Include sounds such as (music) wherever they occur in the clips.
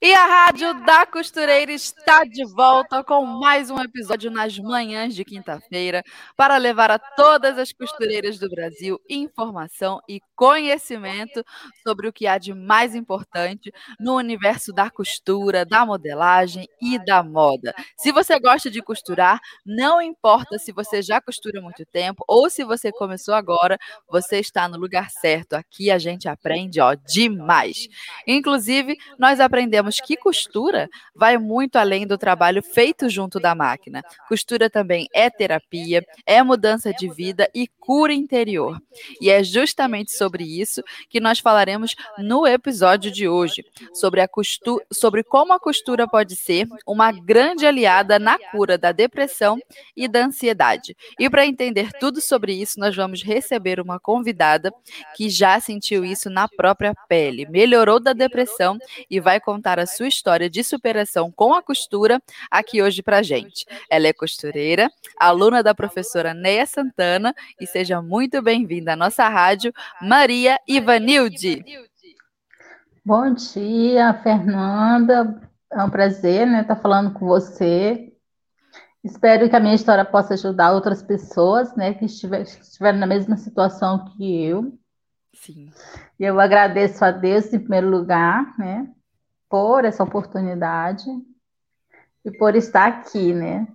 E a Rádio da Costureira está de volta com mais um episódio nas manhãs de quinta-feira para levar a todas as costureiras do Brasil informação e conhecimento sobre o que há de mais importante no universo da costura, da modelagem e da moda. Se você gosta de costurar, não importa se você já costura há muito tempo ou se você começou agora, você está no lugar certo. Aqui a gente aprende, ó, demais. Inclusive, nós aprendemos que costura vai muito além do trabalho feito junto da máquina. Costura também é terapia, é mudança de vida e cura interior. E é justamente sobre isso que nós falaremos no episódio de hoje, sobre, a costura, sobre como a costura pode ser uma grande aliada na cura da depressão e da ansiedade. E para entender tudo sobre isso, nós vamos receber uma convidada que já sentiu isso na própria pele, melhorou da depressão e vai contar contar a sua história de superação com a costura aqui hoje para gente. Ela é costureira, aluna da professora Neia Santana e seja muito bem-vinda à nossa rádio, Maria Ivanilde. Bom dia, Fernanda. É um prazer né, estar falando com você. Espero que a minha história possa ajudar outras pessoas né, que estiverem na mesma situação que eu. Sim. E eu agradeço a Deus em primeiro lugar, né? Por essa oportunidade e por estar aqui, né?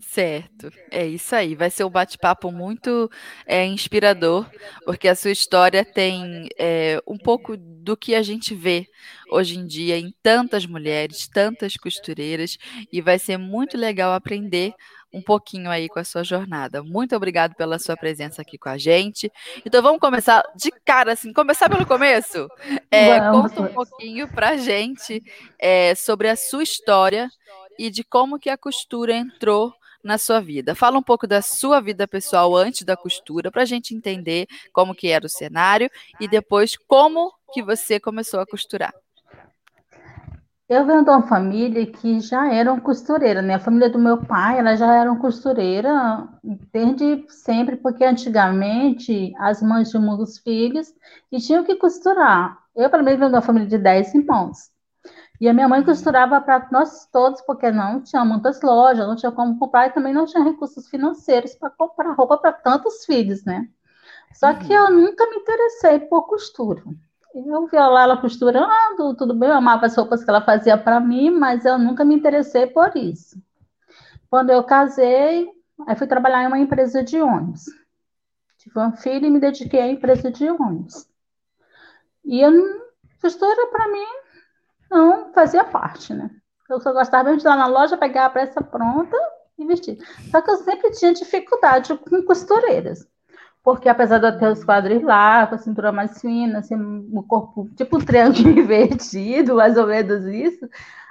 Certo, é isso aí. Vai ser um bate-papo muito é, inspirador, porque a sua história tem é, um pouco do que a gente vê hoje em dia em tantas mulheres, tantas costureiras, e vai ser muito legal aprender um pouquinho aí com a sua jornada. Muito obrigado pela sua presença aqui com a gente. Então vamos começar de cara, assim, começar pelo começo. É, conta um pouquinho pra gente é, sobre a sua história e de como que a costura entrou na sua vida. Fala um pouco da sua vida pessoal antes da costura, para a gente entender como que era o cenário e depois como que você começou a costurar. Eu venho de uma família que já eram costureira, né? A família do meu pai, ela já eram costureira desde sempre, porque antigamente as mães tinham muitos filhos e tinham que costurar. Eu, pelo menos, venho de uma família de 10 irmãos. E a minha mãe costurava para nós todos, porque não tinha muitas lojas, não tinha como comprar e também não tinha recursos financeiros para comprar roupa para tantos filhos, né? Só que eu nunca me interessei por costura. Eu via lá ela costurando, tudo bem, eu amava as roupas que ela fazia para mim, mas eu nunca me interessei por isso. Quando eu casei, aí fui trabalhar em uma empresa de ônibus. Tive um filho e me dediquei à empresa de ônibus. E eu, costura para mim não fazia parte, né? Eu só gostava de ir lá na loja, pegar a peça pronta e vestir. Só que eu sempre tinha dificuldade com costureiras porque apesar de eu ter os quadros lá, com a cintura mais fina, assim, o corpo tipo um triângulo (laughs) invertido, mais ou menos isso,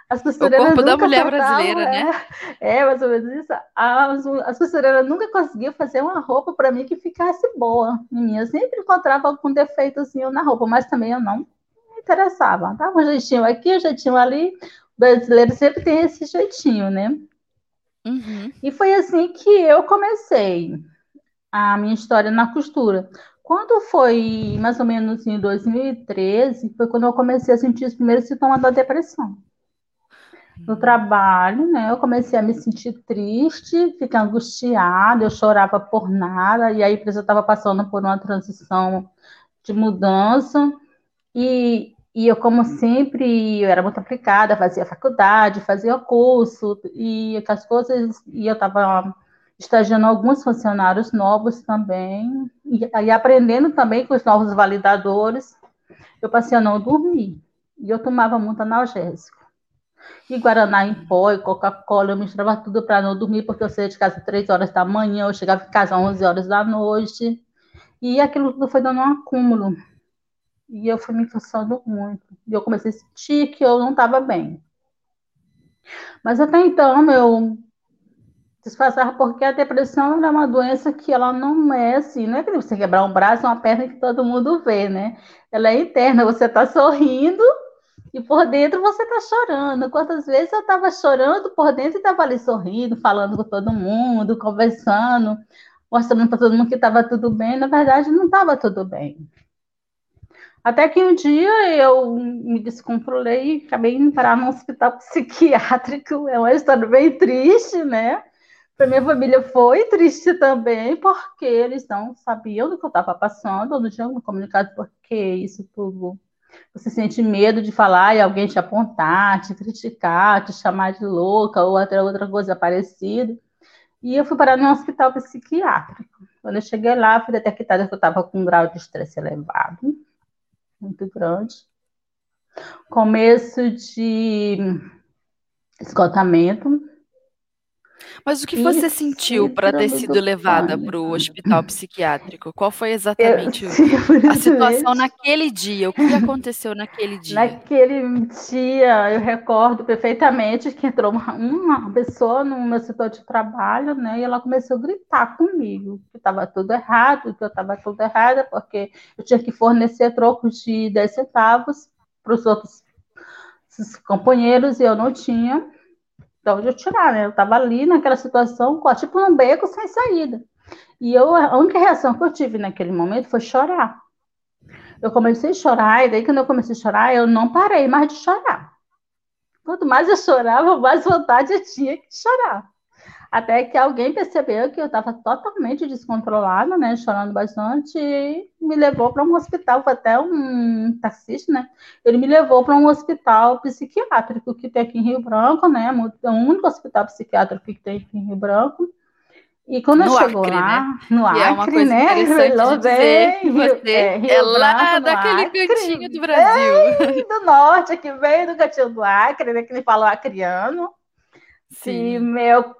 as costureiras. O corpo da mulher brasileira, é, né? (laughs) É, mais ou menos isso. As, as costureiras nunca conseguiam fazer uma roupa para mim que ficasse boa em mim. Eu sempre encontrava algum defeito assim na roupa, mas também eu não me interessava. Tava um jeitinho aqui, um jeitinho ali. O brasileiro sempre tem esse jeitinho, né? Uhum. E foi assim que eu comecei a minha história na costura. Quando foi mais ou menos em 2013, foi quando eu comecei a sentir os primeiros sintomas da depressão. No hum. trabalho, né, eu comecei a me sentir triste, ficar angustiada, eu chorava por nada, e a empresa estava passando por uma transição de mudança, e, e eu, como sempre, eu era muito aplicada, fazia faculdade, fazia curso, e as coisas, e eu estava estagiando alguns funcionários novos também, e, e aprendendo também com os novos validadores, eu passei a não dormir. E eu tomava muito analgésico. E Guaraná em pó, e Coca-Cola, eu misturava tudo para não dormir, porque eu saía de casa 3 horas da manhã, eu chegava em casa às 11 horas da noite. E aquilo tudo foi dando um acúmulo. E eu fui me cansando muito. E eu comecei a sentir que eu não estava bem. Mas até então, meu disfarçava porque a depressão é uma doença que ela não é assim, não é que você quebrar um braço, uma perna que todo mundo vê, né? Ela é interna, você está sorrindo e por dentro você está chorando. Quantas vezes eu estava chorando por dentro e estava ali sorrindo, falando com todo mundo, conversando, mostrando para todo mundo que estava tudo bem, na verdade não estava tudo bem. Até que um dia eu me descontrolei e acabei indo parar num hospital psiquiátrico. É uma história bem triste, né? Para minha família foi triste também, porque eles não sabiam do que eu estava passando, não tinham me comunicado porque isso tudo. Você sente medo de falar e alguém te apontar, te criticar, te chamar de louca ou até outra coisa parecida. E eu fui parar num hospital psiquiátrico. Quando eu cheguei lá, fui detectada que eu estava com um grau de estresse elevado, muito grande. Começo de esgotamento, mas o que você Isso, sentiu para ter sido levada para o hospital psiquiátrico? Qual foi exatamente eu, a situação naquele dia? O que aconteceu naquele (laughs) dia? Naquele dia, eu recordo perfeitamente que entrou uma, uma pessoa no meu setor de trabalho, né? E ela começou a gritar comigo que estava tudo errado, que eu estava tudo errada, porque eu tinha que fornecer trocos de 10 centavos para os outros companheiros e eu não tinha de onde eu tirar, né? Eu estava ali naquela situação, tipo num beco sem saída. E eu, a única reação que eu tive naquele momento foi chorar. Eu comecei a chorar, e daí quando eu comecei a chorar, eu não parei mais de chorar. Quanto mais eu chorava, mais vontade eu tinha de chorar. Até que alguém percebeu que eu estava totalmente descontrolada, né, chorando bastante, e me levou para um hospital, foi até um taxista, né, ele me levou para um hospital psiquiátrico que tem aqui em Rio Branco, né, é o único hospital psiquiátrico que tem aqui em Rio Branco, e quando no eu chego Acre, lá, né? no Acre, é uma coisa né? interessante dizer que você é, é lá daquele Acre, cantinho do Brasil. Do norte, aqui bem do cantinho do Acre, né? Que ele fala acriano. Sim. E meu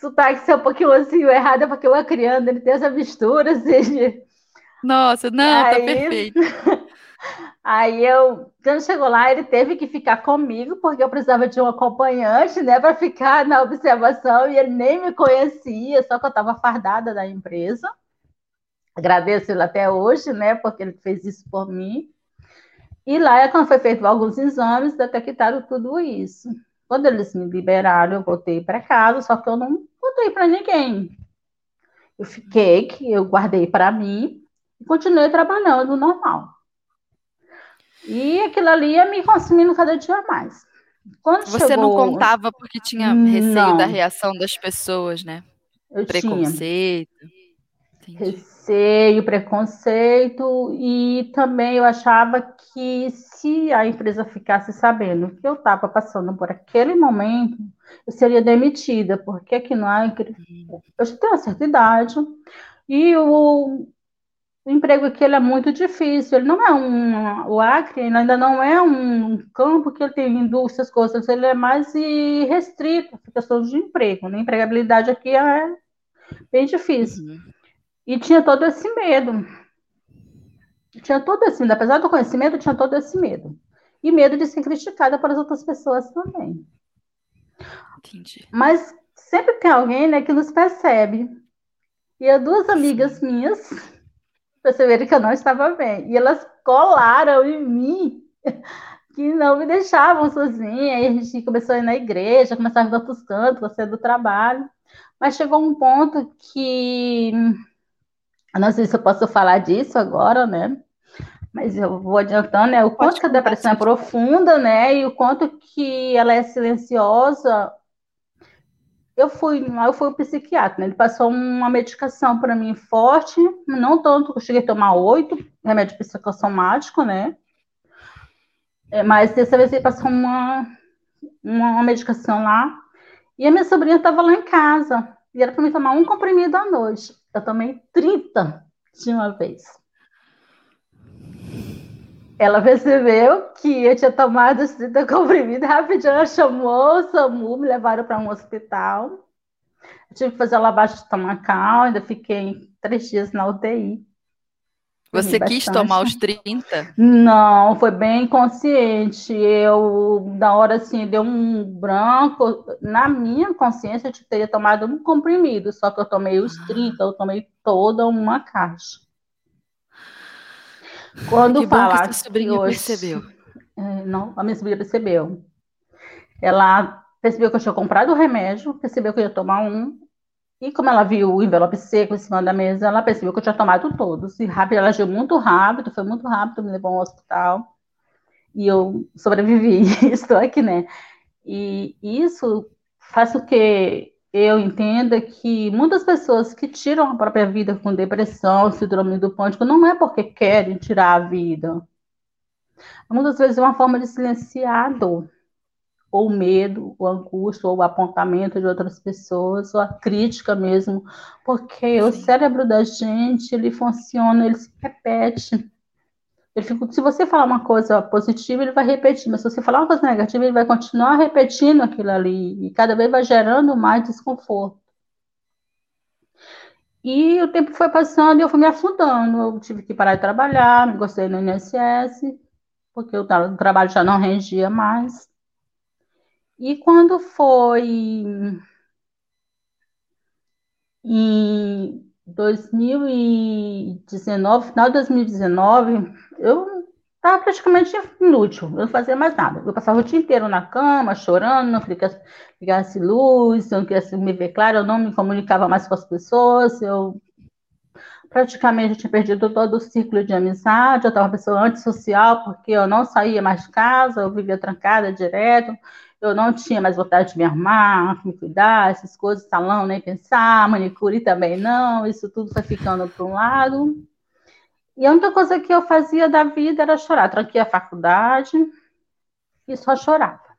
sotaque ser um pouquinho assim errado, é porque o acriano ele tem essa mistura, assim. Nossa, não, tá aí, tá perfeito. (laughs) Aí eu, quando chegou lá, ele teve que ficar comigo, porque eu precisava de um acompanhante, né, para ficar na observação, e ele nem me conhecia, só que eu estava fardada da empresa. Agradeço ele até hoje, né, porque ele fez isso por mim. E lá, quando foi feito alguns exames, detectaram tudo isso. Quando eles me liberaram, eu voltei para casa, só que eu não voltei para ninguém. Eu fiquei, que eu guardei para mim e continuei trabalhando normal. E aquilo ali ia me consumindo cada dia mais. Quando Você chegou... não contava porque tinha receio não. da reação das pessoas, né? Eu Preconceito. Tinha. Receio, preconceito, e também eu achava que se a empresa ficasse sabendo que eu estava passando por aquele momento, eu seria demitida, porque aqui no Acre, eu já tenho uma certa idade, e o, o emprego aqui ele é muito difícil. Ele não é um. O Acre ainda não é um campo que ele tem indústrias, coisas, ele é mais restrito questão de emprego. Né? Empregabilidade aqui é bem difícil. Uhum. E tinha todo esse medo. Tinha todo esse medo. Apesar do conhecimento, tinha todo esse medo. E medo de ser criticada pelas outras pessoas também. Entendi. Mas sempre tem alguém né, que nos percebe. E as duas amigas minhas perceberam que eu não estava bem. E elas colaram em mim, (laughs) que não me deixavam sozinha. E a gente começou a ir na igreja, começava a ir outros cantos, você do trabalho. Mas chegou um ponto que. Eu não sei se eu posso falar disso agora, né? Mas eu vou adiantando, né? O quanto que a depressão é profunda, né? E o quanto que ela é silenciosa eu fui, eu fui o psiquiatra, né? Ele passou uma medicação para mim forte, não tanto, eu cheguei a tomar oito, remédio psicossomático, né? É, mas dessa vez ele passou uma, uma medicação lá, e a minha sobrinha estava lá em casa, e era para mim tomar um comprimido à noite. Eu tomei 30 de uma vez. Ela percebeu que eu tinha tomado esse comprimido rapidinho, ela chamou o SAMU, me levaram para um hospital. Eu tive que fazer lavagem estomacal, ainda fiquei três dias na UTI. Você quis tomar os 30? Não, foi bem consciente. Eu, na hora assim, deu um branco. Na minha consciência, eu teria tomado um comprimido, só que eu tomei os 30, eu tomei toda uma caixa. Quando que falar que sobrinha hoje, percebeu. É, não, a minha sobrinha percebeu. Ela percebeu que eu tinha comprado o remédio, percebeu que eu ia tomar um, e como ela viu o envelope seco em cima da mesa, ela percebeu que eu tinha tomado todos. E rápido, ela agiu muito rápido, foi muito rápido, me levou ao hospital. E eu sobrevivi, (laughs) estou aqui, né? E isso faz com que eu entenda que muitas pessoas que tiram a própria vida com depressão, síndrome do pânico, não é porque querem tirar a vida. Muitas vezes é uma forma de silenciar a dor ou medo, ou angústia, ou apontamento de outras pessoas, ou a crítica mesmo, porque Sim. o cérebro da gente, ele funciona, ele se repete. Ele fica, se você falar uma coisa positiva, ele vai repetir, mas se você falar uma coisa negativa, ele vai continuar repetindo aquilo ali, e cada vez vai gerando mais desconforto. E o tempo foi passando e eu fui me afundando. Eu tive que parar de trabalhar, me gostei no INSS, porque o trabalho já não rendia mais. E quando foi em 2019, final de 2019, eu estava praticamente inútil, eu não fazia mais nada. Eu passava o dia inteiro na cama, chorando, não ligasse, ligasse luz, não queria me ver claro, eu não me comunicava mais com as pessoas, eu praticamente tinha perdido todo o ciclo de amizade, eu estava uma pessoa antissocial, porque eu não saía mais de casa, eu vivia trancada direto, eu não tinha mais vontade de me arrumar, me cuidar, essas coisas, salão, nem pensar, manicure também não, isso tudo foi ficando para um lado. E a única coisa que eu fazia da vida era chorar. Tranquei a faculdade e só chorava.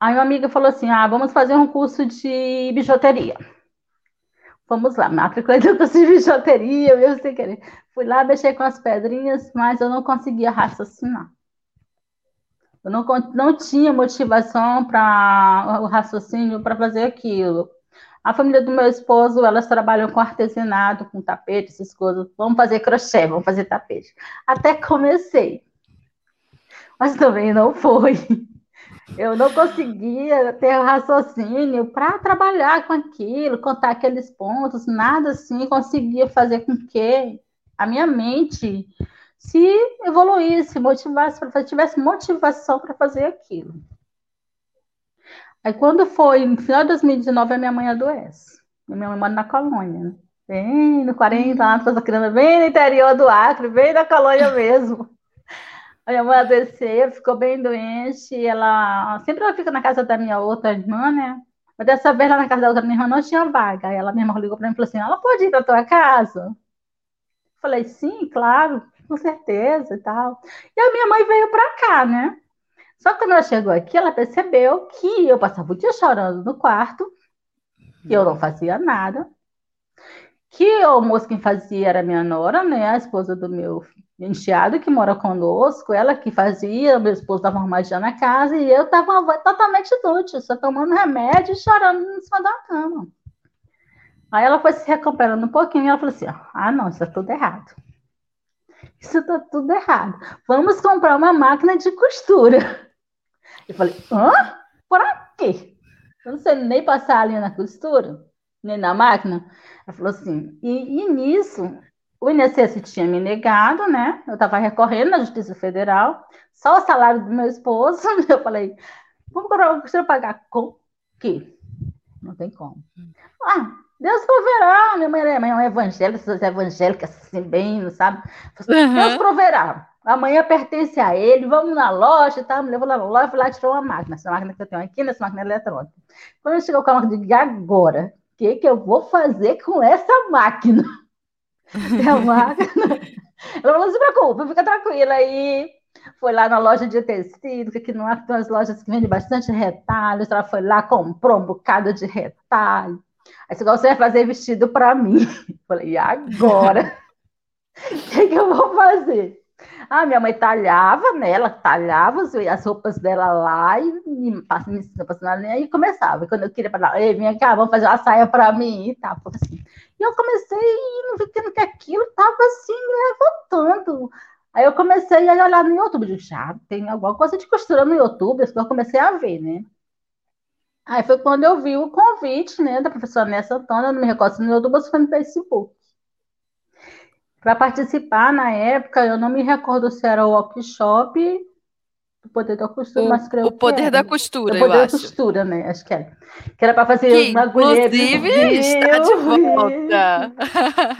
Aí uma amiga falou assim: ah, vamos fazer um curso de bijuteria. Vamos lá, matrícula do curso de bijuteria, eu sem querer. Fui lá, mexer com as pedrinhas, mas eu não conseguia raciocinar. Eu não, não tinha motivação para o raciocínio para fazer aquilo. A família do meu esposo, elas trabalham com artesanato, com tapete, essas coisas. Vamos fazer crochê, vamos fazer tapete. Até comecei. Mas também não foi. Eu não conseguia ter raciocínio para trabalhar com aquilo, contar aqueles pontos, nada assim conseguia fazer com que a minha mente se evoluísse, motivasse para tivesse motivação para fazer aquilo. Aí quando foi no final de 2019, a minha mãe adoece. Minha mãe mora na colônia, né? bem no 40 anos, essa criança bem no interior do Acre, bem na colônia (laughs) mesmo. A minha mãe adoeceu, ficou bem doente, ela sempre ela fica na casa da minha outra irmã, né? Mas dessa vez lá na casa da outra minha irmã não tinha vaga. Aí ela irmã ligou para mim e falou assim: ela pode ir para tua casa? Eu falei, sim, claro com certeza e tal. E a minha mãe veio para cá, né? Só que quando ela chegou aqui, ela percebeu que eu passava o dia chorando no quarto, que eu não fazia nada, que o almoço quem fazia era minha nora, né? A esposa do meu enteado que mora conosco, ela que fazia, meu esposo estava arrumadinha na casa e eu estava totalmente inútil, só tomando remédio e chorando em cima da cama. Aí ela foi se recuperando um pouquinho e ela falou assim: ah, não, isso é tudo errado. Isso está tudo errado. Vamos comprar uma máquina de costura. Eu falei, hã? Para quê? Eu não sei nem passar a linha na costura, nem na máquina. Ela falou assim, e, e nisso, o INSS tinha me negado, né? Eu estava recorrendo na Justiça Federal, só o salário do meu esposo. (laughs) Eu falei, vamos comprar uma costura pagar com o quê? Não tem como. Ah, Deus proverá. Minha mãe é, mãe é evangélica, pessoas evangélicas, assim, bem, não sabe? Uhum. Deus proverá. Amanhã pertence a ele, vamos na loja e tal. Me levou lá na loja, fui lá tirou uma máquina. Essa máquina que eu tenho aqui, nessa máquina eletrônica. Quando eu chegou com a máquina, eu digo, agora? O que, que eu vou fazer com essa máquina? (laughs) É a máquina. Ela não se preocupa, fica tranquila aí. Foi lá na loja de tecido, que aqui não há umas lojas que vendem bastante retalhos. Ela foi lá, comprou um bocado de retalho Aí você vai fazer vestido para mim. (laughs) Falei, e agora? O que, que, eu vou fazer? Ah, minha mãe talhava, né? Ela talhava as roupas dela lá e me passava, me aí começava. E quando eu queria falar, ei, vem cá, vamos fazer uma saia para mim e tal. Assim. E eu comecei indo, vendo que aquilo estava assim, me levantando. Aí eu comecei a olhar no YouTube, já tem alguma coisa de costura no YouTube, eu comecei a ver, né? Aí foi quando eu vi o convite, né, da professora Nessa Antônia, não me recordo se no YouTube foi no Facebook. Para participar na época, eu não me recordo se era o workshop o poder da costura, o, mas creio O poder que da costura, o poder da acho. costura, né? Acho que era. Que era para fazer que, uma agulha. Inclusive, está de volta.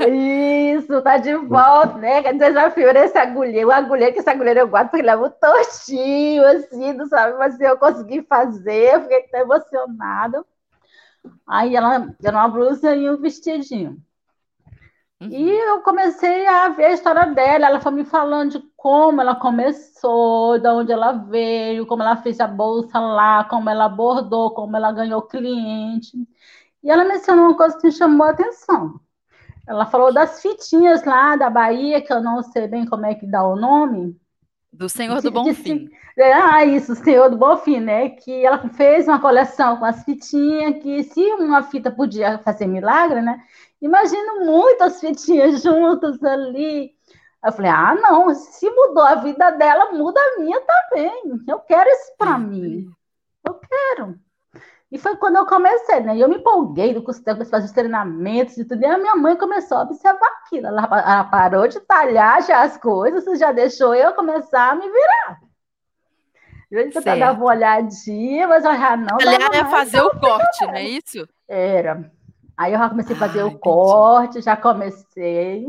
Isso, está de volta, né? Que desafio era esse agulheiro. O agulheiro, que esse agulheiro eu guardo, porque ele é muito tortinho, assim, não sabe? Mas eu consegui fazer, eu fiquei tão emocionada. Aí ela era uma blusa e um vestidinho. Uhum. E eu comecei a ver a história dela. Ela foi me falando de como ela começou, de onde ela veio, como ela fez a bolsa lá, como ela abordou, como ela ganhou cliente. E ela mencionou uma coisa que me chamou a atenção. Ela falou das fitinhas lá da Bahia, que eu não sei bem como é que dá o nome. Do Senhor do Bonfim. Ah, isso, Senhor do Bonfim, né? Que ela fez uma coleção com as fitinhas, que se uma fita podia fazer milagre, né? Imagino muitas fitinhas juntas ali. Eu falei, ah, não, se mudou a vida dela, muda a minha também. Eu quero isso para mim. Eu quero. E foi quando eu comecei, né? E eu me empolguei do curso, comecei a fazer os treinamentos e tudo. E a minha mãe começou a observar aquilo. Ela, ela parou de talhar já as coisas, já deixou eu começar a me virar. Eu dava uma olhadinha, mas eu já não. Aliás, é fazer o corte, não é isso? Era. Aí eu já comecei a fazer Ai, o corte, já comecei.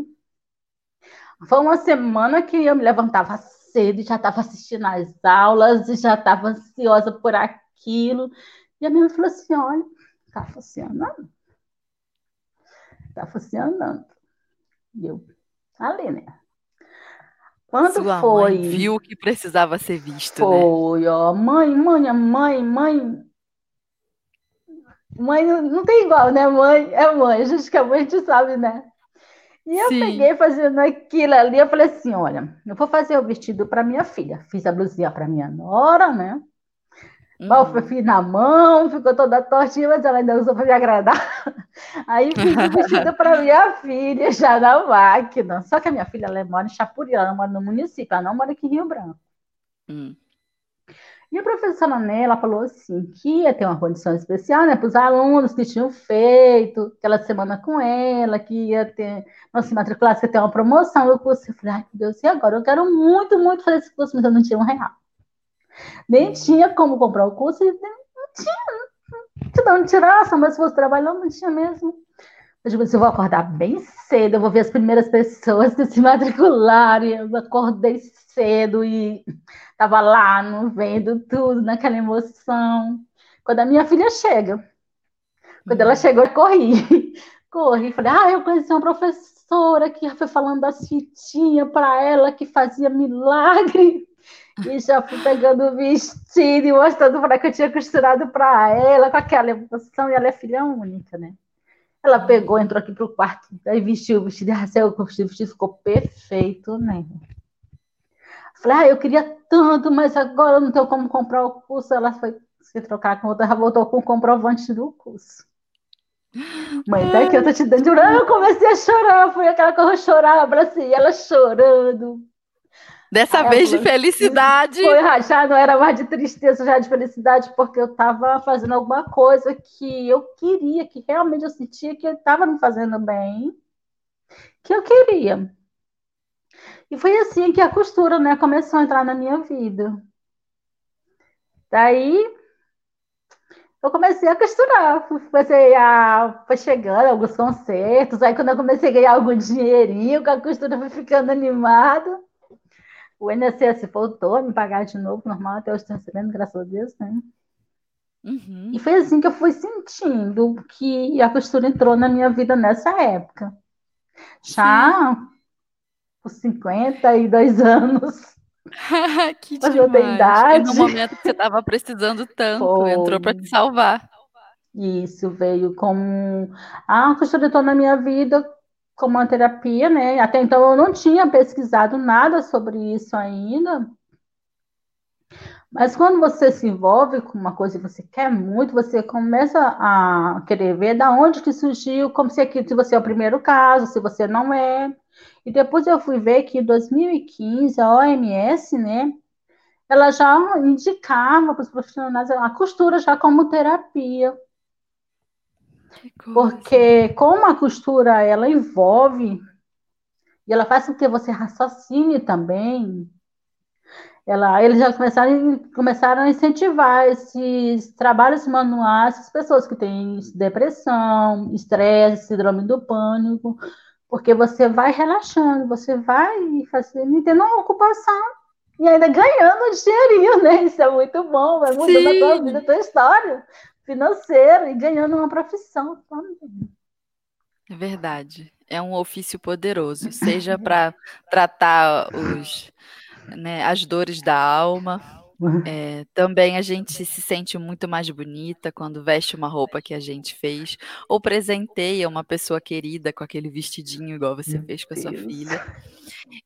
Foi uma semana que eu me levantava cedo, já estava assistindo às aulas, já estava ansiosa por aquilo. E a minha mãe falou assim: olha, está funcionando. Está funcionando. E eu, ali, né? Quando Sua foi. Viu que precisava ser visto. Né? Foi, né? ó. Mãe, mãe, mãe, mãe. Mãe não tem igual, né? Mãe é mãe, a gente que a mãe a gente sabe, né? E eu Sim. peguei fazendo aquilo ali, eu falei assim, olha, eu vou fazer o vestido para minha filha. Fiz a blusinha para minha nora, né? Uhum. Eu fiz na mão, ficou toda tortinha, mas ela ainda usou para me agradar. (laughs) Aí fiz o vestido para minha filha, já na máquina. Só que a minha filha, ela mora em Chapuri, ela mora no município, ela não mora aqui em Rio Branco. Uhum. E a professora Nela falou assim que ia ter uma condição especial né, para os alunos que tinham feito aquela semana com ela, que ia ter, não se matricular, ia ter uma promoção no curso. Eu falei, ai, meu Deus, e agora? Eu quero muito, muito fazer esse curso, mas eu não tinha um real. Nem tinha como comprar o curso, não tinha, não tinha onde tirar, mas se fosse trabalhando, não tinha mesmo. Eu digo, eu vou acordar bem cedo, eu vou ver as primeiras pessoas que se matricularam. Eu acordei cedo e estava lá, no, vendo tudo, naquela emoção. Quando a minha filha chega, quando ela chegou, eu corri. (laughs) Corri, falei, ah, eu conheci uma professora que foi falando das fitinhas para ela, que fazia milagre. E já fui pegando o vestido e mostrando para que eu tinha costurado para ela, com aquela emoção, e ela é filha única, né? Ela pegou, entrou aqui pro quarto, aí vestiu o vestido, (laughs) rasgou o vestido, ficou perfeito, né? Falei, ah, eu queria tanto, mas agora não tenho como comprar o curso. Ela foi se trocar com outra, ela voltou com o comprovante do curso. Mãe, daqui eu tô te dando. Eu comecei a chorar, foi aquela que eu chorava, abracei ela chorando. Dessa Aí vez de felicidade. Foi, já não era mais de tristeza, já de felicidade, porque eu estava fazendo alguma coisa que eu queria, que realmente eu sentia que estava me fazendo bem, que eu queria. E foi assim que a costura né, começou a entrar na minha vida. Daí eu comecei a costurar, comecei a foi chegando alguns concertos, aí quando eu comecei a ganhar algum dinheirinho, a costura foi ficando animada. O INSS voltou a me pagar de novo, normal, até hoje estou recebendo, graças a Deus, né? Uhum. E foi assim que eu fui sentindo que a costura entrou na minha vida nessa época. Já Sim. por 52 (laughs) anos. (laughs) que demais. no momento que você estava precisando tanto, foi. entrou para te salvar. Isso veio como. Ah, a costura entrou na minha vida como uma terapia, né? Até então eu não tinha pesquisado nada sobre isso ainda. Mas quando você se envolve com uma coisa e você quer muito, você começa a querer ver da onde que surgiu, como se, aqui, se você é o primeiro caso, se você não é. E depois eu fui ver que em 2015 a OMS, né, ela já indicava para os profissionais a costura já como terapia. Porque como a costura ela envolve e ela faz com que você raciocine também, ela, eles já começaram, começaram a incentivar esses trabalhos manuais, essas pessoas que têm depressão, estresse, síndrome do pânico, porque você vai relaxando, você vai fazendo, tendo uma ocupação e ainda ganhando dinheirinho, né? Isso é muito bom, vai mudando Sim. a tua vida, a tua história financeira e ganhando uma profissão. É verdade. É um ofício poderoso, seja para tratar os né, as dores da alma. É, também a gente se sente muito mais bonita quando veste uma roupa que a gente fez, ou presenteia uma pessoa querida com aquele vestidinho igual você Meu fez com a sua Deus. filha.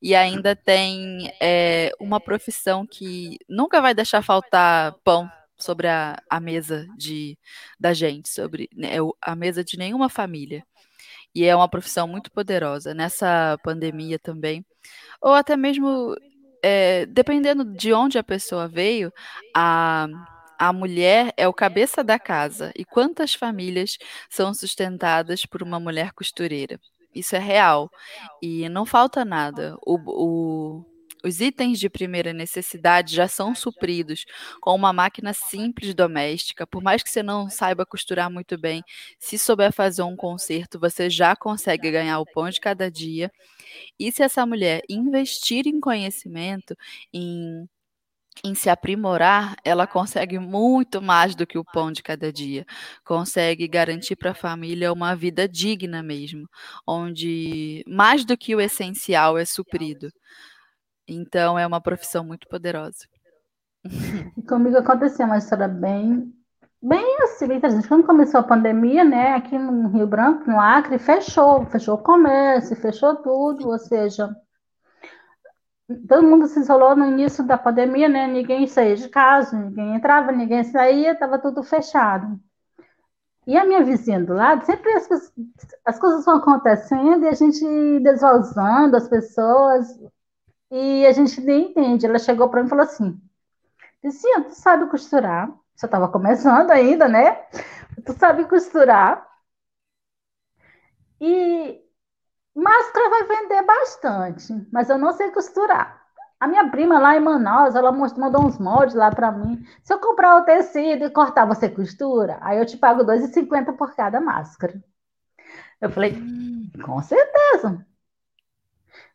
E ainda tem é, uma profissão que nunca vai deixar faltar pão sobre a, a mesa de, da gente, sobre né, a mesa de nenhuma família. E é uma profissão muito poderosa. Nessa pandemia também, ou até mesmo é, dependendo de onde a pessoa veio, a, a mulher é o cabeça da casa. E quantas famílias são sustentadas por uma mulher costureira? Isso é real. E não falta nada. O, o, os itens de primeira necessidade já são supridos com uma máquina simples doméstica. Por mais que você não saiba costurar muito bem, se souber fazer um conserto, você já consegue ganhar o pão de cada dia. E se essa mulher investir em conhecimento, em em se aprimorar, ela consegue muito mais do que o pão de cada dia. Consegue garantir para a família uma vida digna mesmo, onde mais do que o essencial é suprido. Então é uma profissão muito poderosa. Comigo aconteceu uma história bem bem assim. Quando começou a pandemia, né, aqui no Rio Branco, no Acre, fechou, fechou o comércio, fechou tudo, ou seja, todo mundo se isolou no início da pandemia, né? Ninguém saía de casa, ninguém entrava, ninguém saía, estava tudo fechado. E a minha vizinha do lado, sempre as, as coisas vão acontecendo e a gente desvalzando as pessoas e a gente nem entende. Ela chegou para mim e falou assim: Vizinha, tu sabe costurar? Você estava começando ainda, né? Tu sabe costurar. E máscara vai vender bastante, mas eu não sei costurar. A minha prima lá em Manaus, ela mandou uns moldes lá para mim. Se eu comprar o tecido e cortar, você costura? Aí eu te pago R$ 2,50 por cada máscara. Eu falei, hum. com certeza.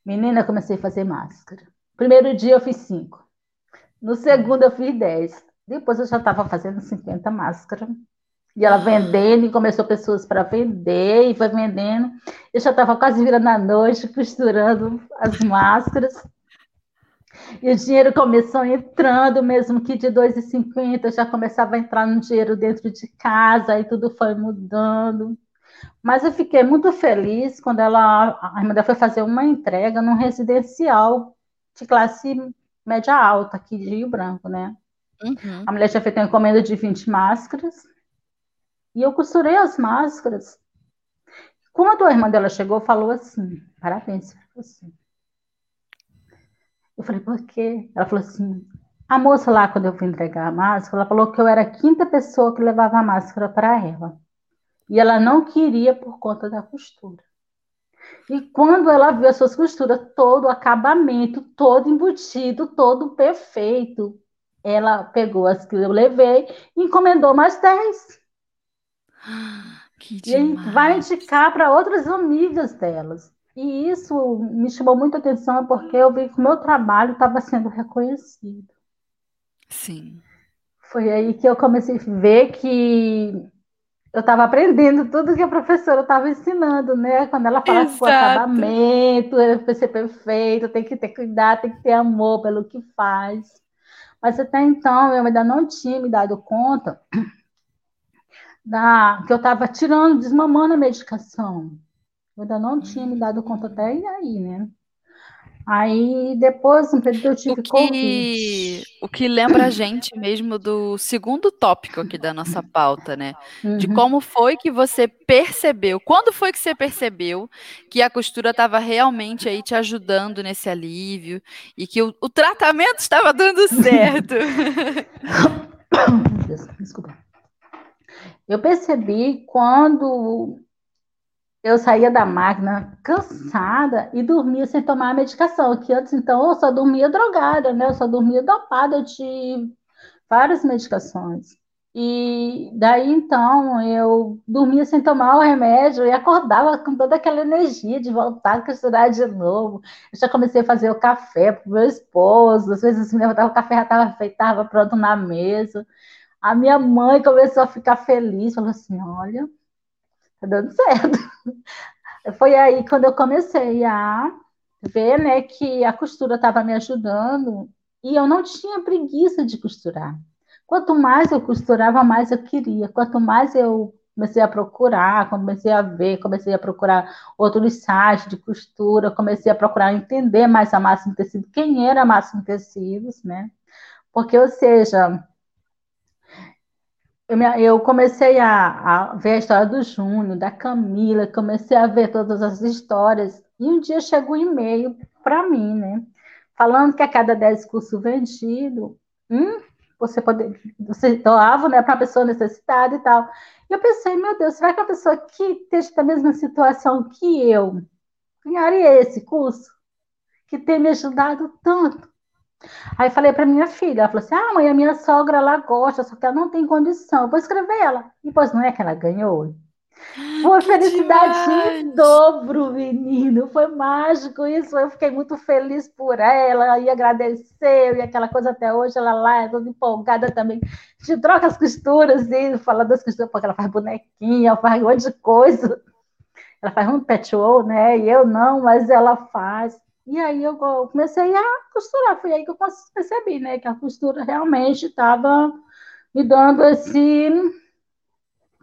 Menina, comecei a fazer máscara. Primeiro dia eu fiz cinco. No segundo eu fiz dez. Depois eu já estava fazendo 50 máscaras. E ela vendendo, e começou pessoas para vender, e foi vendendo. Eu já estava quase virando a noite, costurando as máscaras. E o dinheiro começou entrando, mesmo que de 2,50 já começava a entrar no dinheiro dentro de casa, e tudo foi mudando. Mas eu fiquei muito feliz quando ela, a irmã dela foi fazer uma entrega num residencial de classe média alta aqui de Rio Branco, né? Uhum. A mulher tinha feito uma encomenda de 20 máscaras e eu costurei as máscaras. Quando a irmã dela chegou, falou assim: parabéns para você. Eu falei, por quê? Ela falou assim: a moça lá, quando eu fui entregar a máscara, ela falou que eu era a quinta pessoa que levava a máscara para ela. E ela não queria por conta da costura. E quando ela viu as suas costuras, todo o acabamento, todo embutido, todo perfeito, ela pegou as que eu levei e encomendou mais 10. Que e vai indicar para outras amigas delas. E isso me chamou muita atenção porque eu vi que o meu trabalho estava sendo reconhecido. Sim. Foi aí que eu comecei a ver que eu estava aprendendo tudo que a professora estava ensinando, né? Quando ela fala que o acabamento é ser perfeito, tem que ter cuidado, tem que ter amor pelo que faz. Mas até então eu ainda não tinha me dado conta (clears throat) da, que eu estava tirando, desmamando a medicação. Eu ainda não tinha me dado conta até aí, né? Aí depois, um período eu tive o que, Covid. O que lembra a gente mesmo do segundo tópico aqui da nossa pauta, né? De Uhum. como foi que você percebeu, quando foi que você percebeu que a costura estava realmente aí te ajudando nesse alívio e que o, o tratamento estava dando (laughs) certo. Desculpa. Eu percebi quando eu saía da máquina cansada e dormia sem tomar a medicação, que antes então eu só dormia drogada, né? Eu só dormia dopada de várias medicações. E daí então eu dormia sem tomar o remédio e acordava com toda aquela energia de voltar a costurar de novo. Eu já comecei a fazer o café para o meu esposo, às vezes me levantava o café já estava feito, estava pronto na mesa. A minha mãe começou a ficar feliz, falou assim: olha, tá dando certo. (laughs) Foi aí quando eu comecei a ver, né, que a costura estava me ajudando e eu não tinha preguiça de costurar. Quanto mais eu costurava, mais eu queria. Quanto mais eu comecei a procurar, comecei a ver, comecei a procurar outros sites de costura, comecei a procurar entender mais a em tecido, quem era a em tecidos, né? Porque, ou seja, eu, me- eu comecei a, a ver a história do Júnior, da Camila, comecei a ver todas as histórias, e um dia chegou um e-mail para mim, né? Falando que a cada 10 cursos vendidos, um, você, você doava né, para uma pessoa necessitada e tal. E eu pensei, meu Deus, será que a pessoa que esteja na mesma situação que eu ganharia esse curso? Que tem me ajudado tanto? Aí falei para minha filha, ela falou assim: ah, mãe, a minha sogra ela gosta, só que ela não tem condição. Eu vou escrever ela. E pois não é que ela ganhou? Foi felicidade demais! em dobro, menino. Foi mágico isso. Eu fiquei muito feliz por ela e agradeceu. E aquela coisa até hoje, ela lá é toda empolgada também. Gente troca as costuras e fala das costuras, porque ela faz bonequinha, faz um monte de coisa. Ela faz um patchwork, né? E eu não, mas ela faz. E aí eu comecei a costurar. Foi aí que eu percebi, né? Que a costura realmente estava me dando esse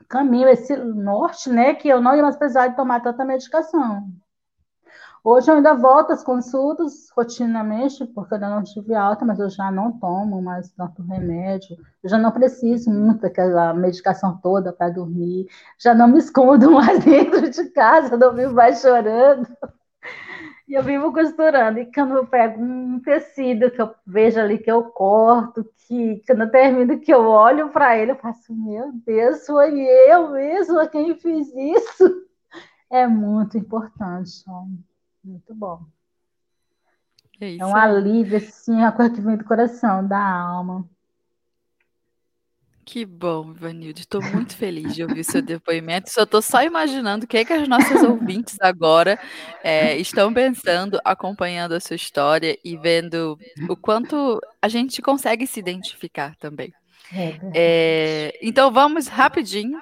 caminho, esse norte, né? Que eu não ia mais precisar de tomar tanta medicação. Hoje eu ainda volto às consultas rotineiramente, porque eu ainda não tive alta, mas eu já não tomo mais tanto remédio. Eu já não preciso muito daquela medicação toda para dormir. Já não me escondo (laughs) mais dentro de casa, não vivo mais chorando. E eu vivo costurando. E quando eu pego um tecido que eu vejo ali que eu corto, que quando eu termino que eu olho para ele, eu faço, meu Deus, foi eu mesma quem fiz isso. É muito importante, muito bom. É, é um alívio, assim, a coisa que vem do coração, da alma. Que bom, Ivanilde. Estou muito feliz de ouvir seu depoimento. Só estou só imaginando o que, é que as nossas ouvintes agora é, estão pensando, acompanhando a sua história e vendo o quanto a gente consegue se identificar também. É, então vamos rapidinho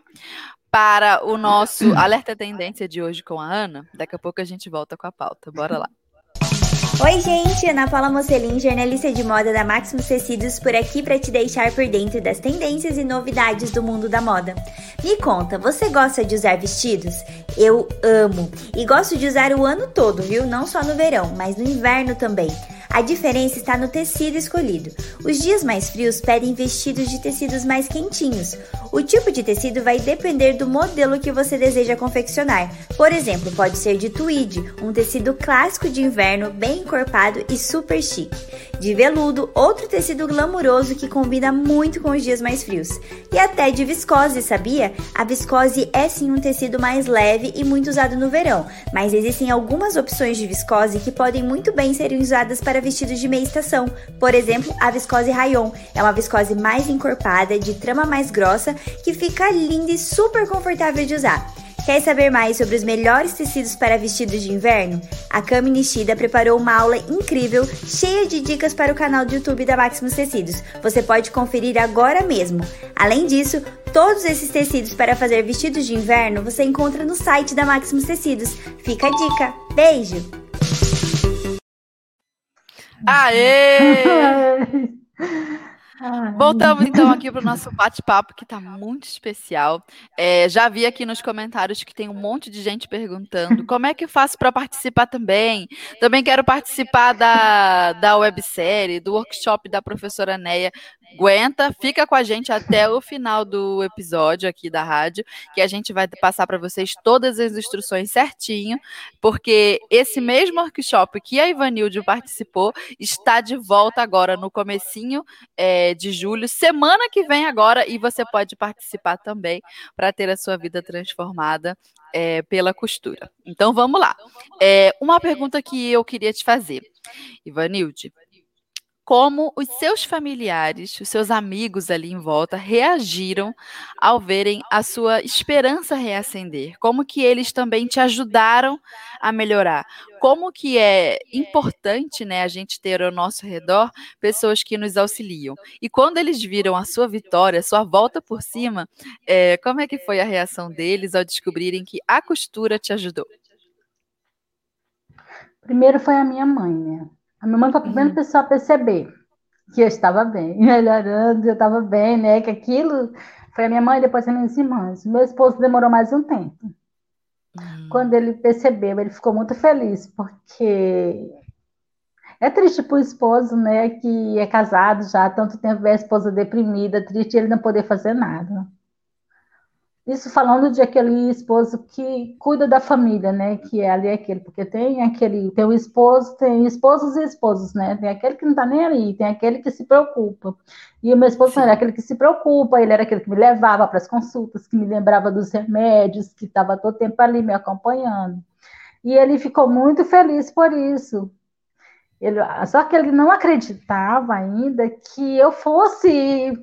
para o nosso alerta tendência de hoje com a Ana. Daqui a pouco a gente volta com a pauta. Bora lá. Oi, gente! Ana Paula Mocelin, jornalista de moda da Maximus Tecidos, por aqui para te deixar por dentro das tendências e novidades do mundo da moda. Me conta, você gosta de usar vestidos? Eu amo! E gosto de usar o ano todo, viu? Não só no verão, mas no inverno também. A diferença está no tecido escolhido. Os dias mais frios pedem vestidos de tecidos mais quentinhos. O tipo de tecido vai depender do modelo que você deseja confeccionar. Por exemplo, pode ser de tweed, um tecido clássico de inverno bem encorpado e super chique. De veludo, outro tecido glamuroso que combina muito com os dias mais frios. E até de viscose, sabia? A viscose é sim um tecido mais leve e muito usado no verão, mas existem algumas opções de viscose que podem muito bem ser usadas para vestidos de meia estação. Por exemplo, a viscose rayon é uma viscose mais encorpada, de trama mais grossa, que fica linda e super confortável de usar. Quer saber mais sobre os melhores tecidos para vestidos de inverno? A Cami Nishida preparou uma aula incrível, cheia de dicas para o canal do YouTube da Maximus Tecidos. Você pode conferir agora mesmo. Além disso, todos esses tecidos para fazer vestidos de inverno você encontra no site da Maximus Tecidos. Fica a dica. Beijo! Aê! (laughs) Voltamos então aqui para o nosso bate-papo, que está muito especial. É, já vi aqui nos comentários que tem um monte de gente perguntando como é que eu faço para participar também. Também quero participar da, da websérie, do workshop da professora Neia. Aguenta, fica com a gente até o final do episódio aqui da rádio, que a gente vai passar para vocês todas as instruções certinho, porque esse mesmo workshop que a Ivanilde participou está de volta agora no comecinho é, de julho, semana que vem agora, e você pode participar também para ter a sua vida transformada é, pela costura. Então vamos lá. É, uma pergunta que eu queria te fazer, Ivanilde como os seus familiares, os seus amigos ali em volta reagiram ao verem a sua esperança reacender, como que eles também te ajudaram a melhorar, como que é importante, né, a gente ter ao nosso redor pessoas que nos auxiliam. E quando eles viram a sua vitória, a sua volta por cima, é, como é que foi a reação deles ao descobrirem que a costura te ajudou? Primeiro foi a minha mãe, né? A minha mãe foi a primeira uhum. pessoa a perceber que eu estava bem, (laughs) melhorando, eu estava bem, né? Que aquilo foi a minha mãe, depois as minhas irmãs. Meu esposo demorou mais um tempo. Uhum. Quando ele percebeu, ele ficou muito feliz, porque é triste para o esposo, né, que é casado já há tanto tempo, ver a esposa deprimida, triste ele não poder fazer nada. Isso falando de aquele esposo que cuida da família, né? Que é ali aquele, porque tem aquele, tem o esposo, tem esposos e esposos, né? Tem aquele que não tá nem ali, tem aquele que se preocupa. E o meu esposo era aquele que se preocupa, ele era aquele que me levava para as consultas, que me lembrava dos remédios, que estava todo tempo ali me acompanhando. E ele ficou muito feliz por isso. Ele, só que ele não acreditava ainda que eu fosse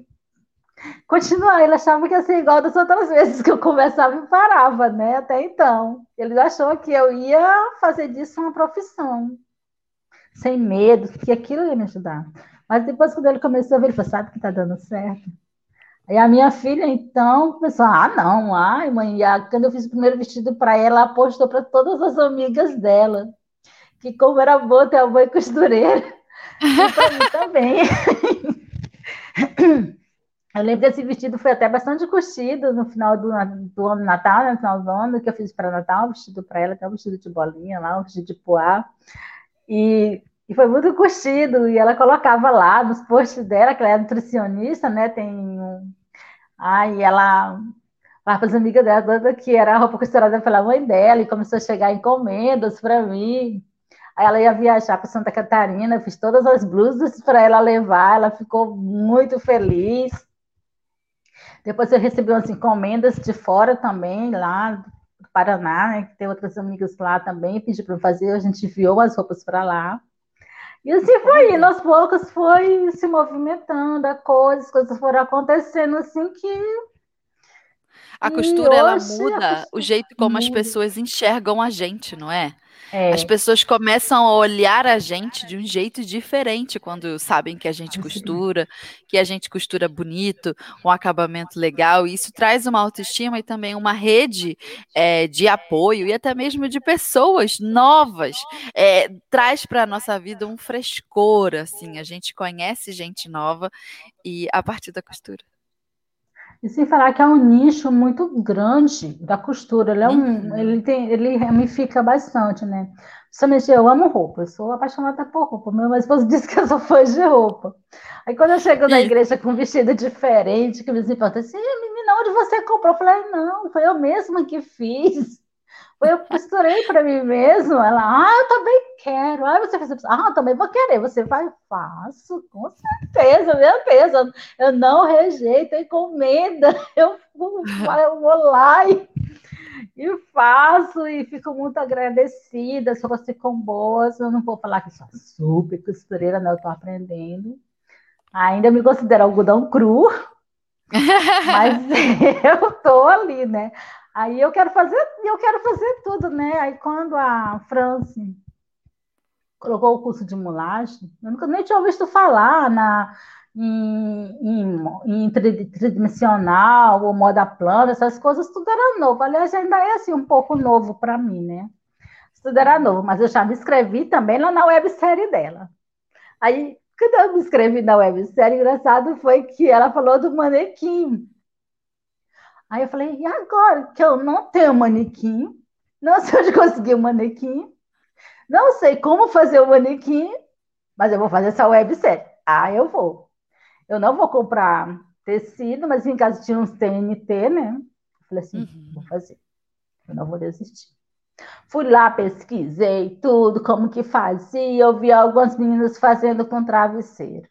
continuar. Ele achava que ia ser igual das outras vezes que eu conversava e parava, né? Até então. Ele achou que eu ia fazer disso uma profissão, sem medo, que aquilo ia me ajudar. Mas depois, quando ele começou a ver, ele falou: sabe que tá dando certo? Aí a minha filha, então, começou: ah, não, ai, mãe. E quando eu fiz o primeiro vestido para ela, ela postou para todas as amigas dela. Que como era boa ter a mãe costureira. E para mim também. (laughs) Eu lembro desse vestido foi até bastante curtido no final do, do ano Natal, né, no final do ano, que eu fiz para Natal, um vestido para ela, até um vestido de bolinha lá, um vestido de poá. E, e foi muito curtido, e ela colocava lá nos posts dela, que ela é nutricionista, né? Tem um. Aí ela para as amigas dela, que era a roupa costurada pela mãe dela, e começou a chegar encomendas para mim. Aí ela ia viajar para Santa Catarina, eu fiz todas as blusas para ela levar, ela ficou muito feliz. Depois eu recebi umas encomendas de fora também, lá do Paraná, né, que tem outras amigas lá também, pedi para fazer, a gente enviou as roupas para lá. E assim foi indo, aos poucos foi se movimentando a coisa, as coisas foram acontecendo assim que. A costura, ela muda costura... o jeito como as pessoas enxergam a gente, não é? É. As pessoas começam a olhar a gente de um jeito diferente quando sabem que a gente costura, que a gente costura bonito, um acabamento legal. E isso traz uma autoestima e também uma rede é, de apoio e até mesmo de pessoas novas. É, traz para a nossa vida um frescor, assim. A gente conhece gente nova e a partir da costura. E sem falar que é um nicho muito grande da costura. Ele, é um, uhum. ele, tem, ele ramifica bastante, né? Principalmente eu amo roupa, eu sou apaixonada por roupa. Meu esposo (laughs) disse que eu sou fã de roupa. Aí quando eu chego na igreja com um vestido diferente, que me perguntam assim, menina, onde você comprou? Eu falei, não, foi eu mesma que fiz. Eu costurei para mim mesmo. Ela, ah, eu também quero. Ah, você fez ah, eu também vou querer. Você vai, faço, com certeza, meu Deus. Eu não rejeito encomenda. (laughs) Eu, eu vou lá e, e faço e fico muito agradecida. Se você com boas, eu não vou falar que sou super costureira, não, eu estou aprendendo. Ainda me considero algodão cru, (laughs) mas (laughs) eu tô ali, né? Aí eu quero fazer, eu quero fazer tudo, né? Aí quando a France colocou o curso de mulagem, eu nunca nem tinha visto falar na em, em, em tridimensional ou moda plana, essas coisas, tudo era novo. Aliás, ainda é assim um pouco novo para mim, né? Tudo era novo, mas eu já me inscrevi também lá na websérie dela. Aí Quando eu me inscrevi na websérie, engraçado foi que ela falou do manequim. Aí eu falei, e agora que eu não tenho manequim, não sei onde (laughs) conseguir o manequim, não sei como fazer o manequim, mas eu vou fazer essa websérie. Ah, eu vou. Eu não vou comprar tecido, mas em casa tinha uns TNT, né? Eu falei assim, uhum. vou fazer. Eu não vou desistir. Fui lá, pesquisei tudo, como que fazia. Eu vi algumas meninas fazendo com travesseiro.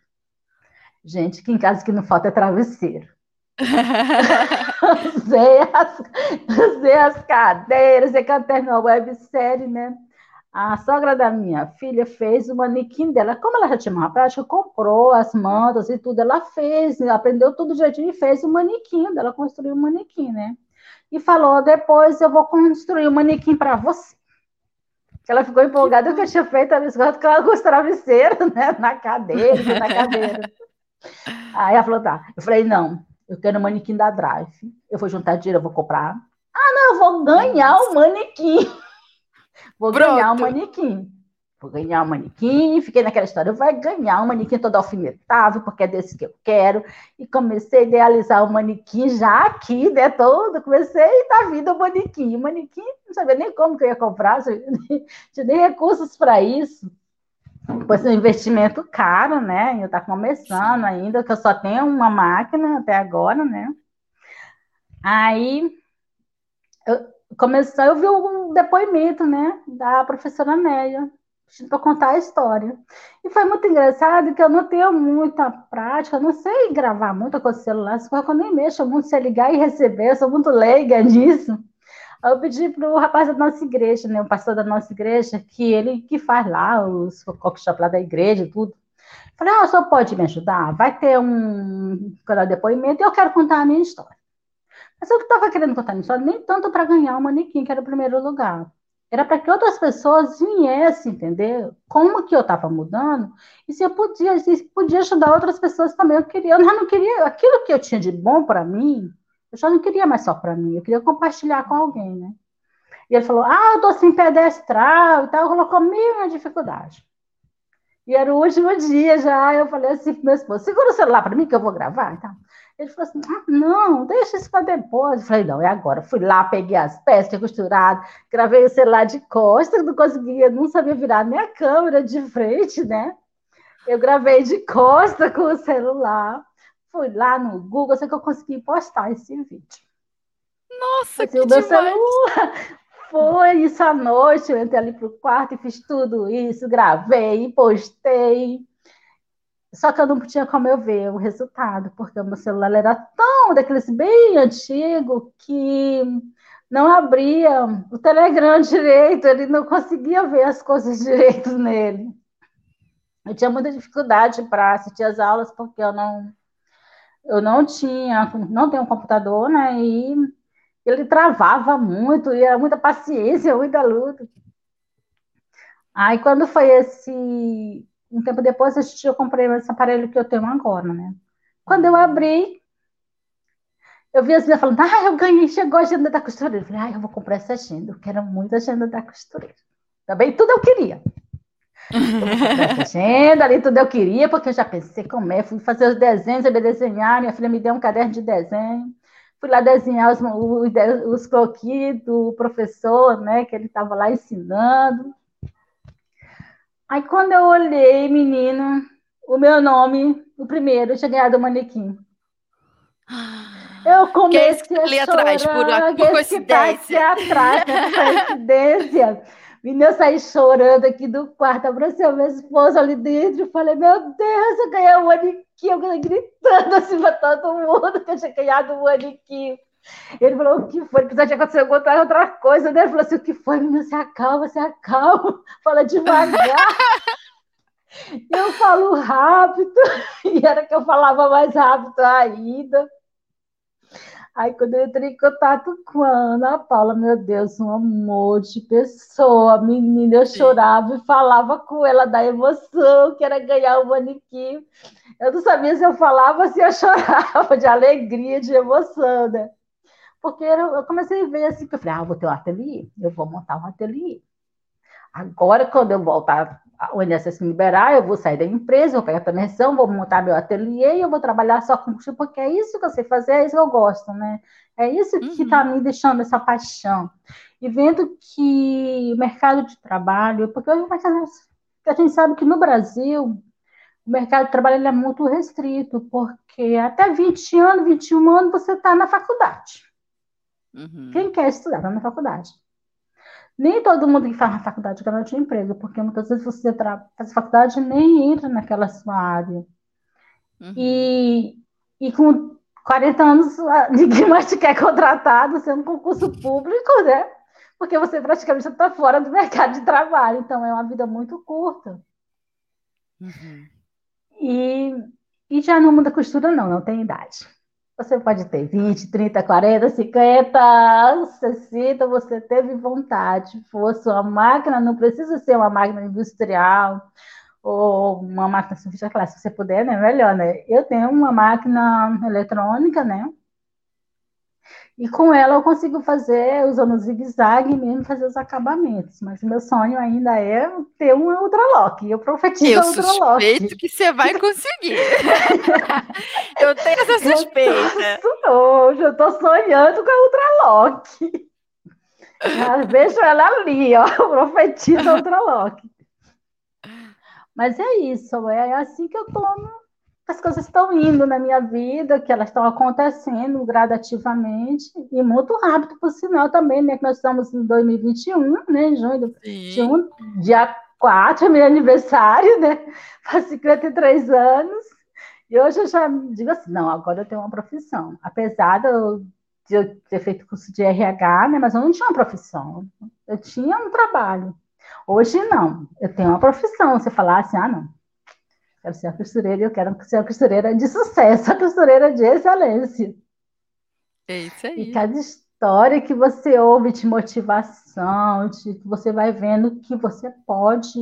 Gente, que em casa que não falta é travesseiro. (laughs) usei, as, usei as cadeiras, e cantei na websérie, né? A sogra da minha filha fez o manequim dela. Como ela já tinha uma prática, comprou as mantas e tudo. Ela fez, aprendeu tudo direitinho e fez o manequim dela, construiu o manequim, né? E falou: depois eu vou construir o manequim para você. Ela ficou empolgada que eu tinha feito a biscoito com os travesseiros, né? Na cadeira, na cadeira. (laughs) Aí ela falou: tá. Eu falei: não, eu quero o manequim da Drive. Eu vou juntar dinheiro, eu vou comprar. Ah, não, eu vou ganhar o manequim. (laughs) Vou Pronto. ganhar um manequim. Vou ganhar um manequim, fiquei naquela história, vai ganhar um manequim todo alfinetável, porque é desse que eu quero. E comecei a idealizar o manequim já aqui, né, todo. Comecei a vida o manequim. O manequim, não sabia nem como que eu ia comprar, (laughs) não tinha nem recursos para isso. Pois é um investimento caro, né? Eu estou começando ainda, que eu só tenho uma máquina até agora, né? Aí, eu, começou, eu vi um depoimento, né, da professora Néia, para contar a história. E foi muito engraçado que eu não tenho muita prática, não sei gravar muito com o celular, só que eu nem mexo muito, sei ligar e receber, eu sou muito leiga (laughs) nisso. Eu pedi para o rapaz da nossa igreja, né, o pastor da nossa igreja, que ele que faz lá os cockshop lá da igreja e tudo. Falei, ah, o senhor pode me ajudar? Vai ter um canal de depoimento e eu quero contar a minha história. Mas eu estava querendo contar minha história nem tanto para ganhar o manequim, que era o primeiro lugar. Era para que outras pessoas viessem entender como que eu estava mudando e se eu podia, se podia ajudar outras pessoas também. Eu queria, eu não queria aquilo que eu tinha de bom para mim, eu já não queria mais só para mim, eu queria compartilhar com alguém, né? E ele falou: Ah, eu tô sem pedestral e tal, colocou mil dificuldade. E era o último dia já, eu falei assim pro meu esposo: segura o celular para mim que eu vou gravar. Então, ele falou assim: ah, não, deixa isso para depois. Eu falei: não, é agora. Fui lá, peguei as peças, tinha costurado, gravei o celular de costas, não conseguia, não sabia virar minha câmera de frente, né? Eu gravei de costa com o celular. Fui lá no Google, sei que eu consegui postar esse vídeo. Nossa, assim, que celular (laughs) foi isso à noite. Eu entrei ali pro quarto e fiz tudo isso, gravei postei. Só que eu não tinha como eu ver o resultado, porque o meu celular era tão daqueles bem antigo que não abria o Telegram (laughs) direito, ele não conseguia ver as coisas direito nele. Eu tinha muita dificuldade para assistir as aulas porque eu não eu não tinha, não tenho um computador, né? E ele travava muito, e era muita paciência, (laughs) muita luta. Aí quando foi esse um tempo depois eu comprei esse aparelho que eu tenho agora, né? Quando eu abri, eu vi as minhas falando, ah, eu ganhei, chegou a agenda da costureira. Eu falei, ah, eu vou comprar essa agenda, eu quero muito a agenda da costureira. Também tudo eu queria. Agenda ali, tudo eu queria, porque eu já pensei como é, fui fazer os desenhos, eu desenhar, minha filha me deu um caderno de desenho, fui lá desenhar os, os, os croquis do professor, né, que ele estava lá ensinando. Aí quando eu olhei, menino, o meu nome, o primeiro, eu tinha ganhado o manequim. Eu comecei que é ali a chorar, atrás, por, por coincidência. Tá aqui atrás, né, coincidência. Menina, eu saí chorando aqui do quarto, abracei a minha esposa ali dentro e falei, meu Deus, eu ganhei um manequim, eu gritando assim para todo mundo que eu tinha ganhado um manequim. Ele falou, o que foi? Precisa de acontecer outra coisa. Né? Ele falou assim, o que foi? Menina, se acalma, se acalma. (laughs) Fala devagar. eu falo rápido. (laughs) E era que eu falava mais rápido ainda. Aí, quando eu entrei em contato com a Ana Paula, meu Deus, um amor de pessoa, menina, eu chorava e falava com ela da emoção, que era ganhar o manequim. Eu não sabia se eu falava se eu (laughs) chorava de alegria, de emoção, né? Porque eu comecei a ver assim, que eu falei, ah, eu vou ter um ateliê, eu vou montar um ateliê. Agora, quando eu voltar o INSS me liberar, eu vou sair da empresa, vou pegar a permissão, vou montar meu ateliê e eu vou trabalhar só com combustível, porque é isso que eu sei fazer, é isso que eu gosto, né? É isso que está uhum. me deixando essa paixão. E vendo que o mercado de trabalho, porque hoje a gente sabe que no Brasil o mercado de trabalho é muito restrito, porque até 20 anos, 21 anos você está na faculdade. Uhum. Quem quer estudar está na faculdade. Nem todo mundo que faz na faculdade garante um emprego, porque muitas vezes você faz faculdade e nem entra naquela sua área. Uhum. E, e com 40 anos, (laughs) ninguém mais te quer contratado, sendo um concurso público, né? Porque você praticamente está fora do mercado de trabalho. Então, é uma vida muito curta. Uhum. E, e já no mundo da costura, não, não tem idade. Você pode ter 20, 30, 40, 50, 60, você teve vontade. Fosse uma máquina, não precisa ser uma máquina industrial ou uma máquina sofisticada, claro, se você puder, né, melhor, né? Eu tenho uma máquina eletrônica, né? E com ela eu consigo fazer, usando o zigue-zague mesmo, fazer os acabamentos. Mas o meu sonho ainda é ter um Ultralock. Eu profetizo eu Ultralock. Eu suspeito que você vai conseguir. (laughs) eu tenho essa suspeita. Eu hoje, eu estou sonhando com a Ultralock. Já vejo ela ali, ó, (laughs) profetiza Ultralock. Mas é isso, é assim que eu tomo as coisas estão indo na minha vida, que elas estão acontecendo gradativamente e muito rápido, por sinal também, né? Que nós estamos em 2021, né? Junho do dia 4, é meu aniversário, né? (laughs) Faz 53 anos. E hoje eu já digo assim, não, agora eu tenho uma profissão. Apesar de eu, de eu ter feito curso de RH, né? Mas eu não tinha uma profissão. Eu tinha um trabalho. Hoje não, eu tenho uma profissão. Você falar assim, ah, não, Quero ser a costureira e eu quero ser a costureira de sucesso, a costureira de excelência. É isso aí. E cada história que você ouve de motivação, de, você vai vendo que você pode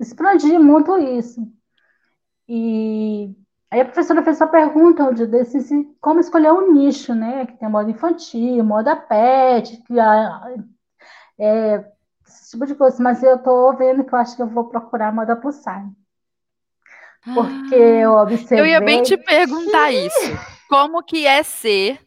expandir muito isso. E aí a professora fez essa pergunta onde desse, como escolher um nicho, né? Que tem moda infantil, moda pet, que a, é, tipo de coisa, mas eu tô vendo que eu acho que eu vou procurar moda plus size. Porque ah, eu observei... Eu ia bem te perguntar isso. Como que é ser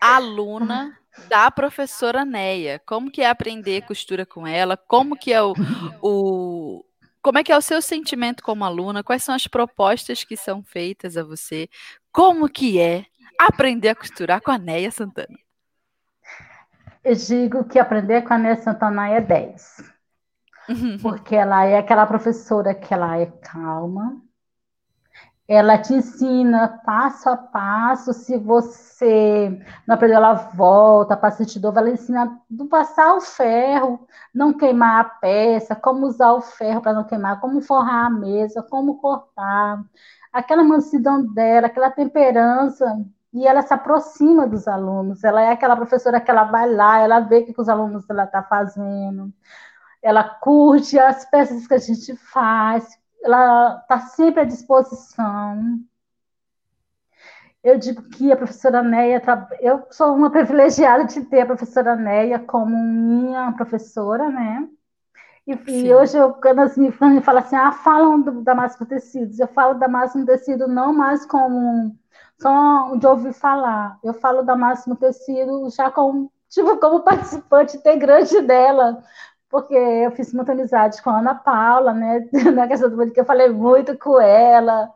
aluna da professora Neia? Como que é aprender costura com ela? Como que é o, o como é que é o seu sentimento como aluna? Quais são as propostas que são feitas a você? Como que é aprender a costurar com a Neia Santana? Eu digo que aprender com a Néia Santana é 10. Uhum. Porque ela é aquela professora que ela é calma, ela te ensina passo a passo. Se você não aprendeu, ela volta, passa de novo. Ela ensina do passar o ferro, não queimar a peça, como usar o ferro para não queimar, como forrar a mesa, como cortar. Aquela mansidão dela, aquela temperança e ela se aproxima dos alunos. Ela é aquela professora que ela vai lá, ela vê o que os alunos ela está fazendo, ela curte as peças que a gente faz, ela está sempre à disposição. Eu digo que a professora Neia, eu sou uma (laughs) privilegiada de ter a professora Neia como minha professora, né? E, e hoje, eu, quando as me falam assim, ah, falam do, da Máximo Tecidos, eu falo da Máximo Tecido não mais como só de ouvir falar. Eu falo da Máximo Tecido já como, (laughs) tipo, como participante integrante dela, porque eu fiz muita amizade com a Ana Paula, né? (laughs) Na questão do que eu falei muito com ela,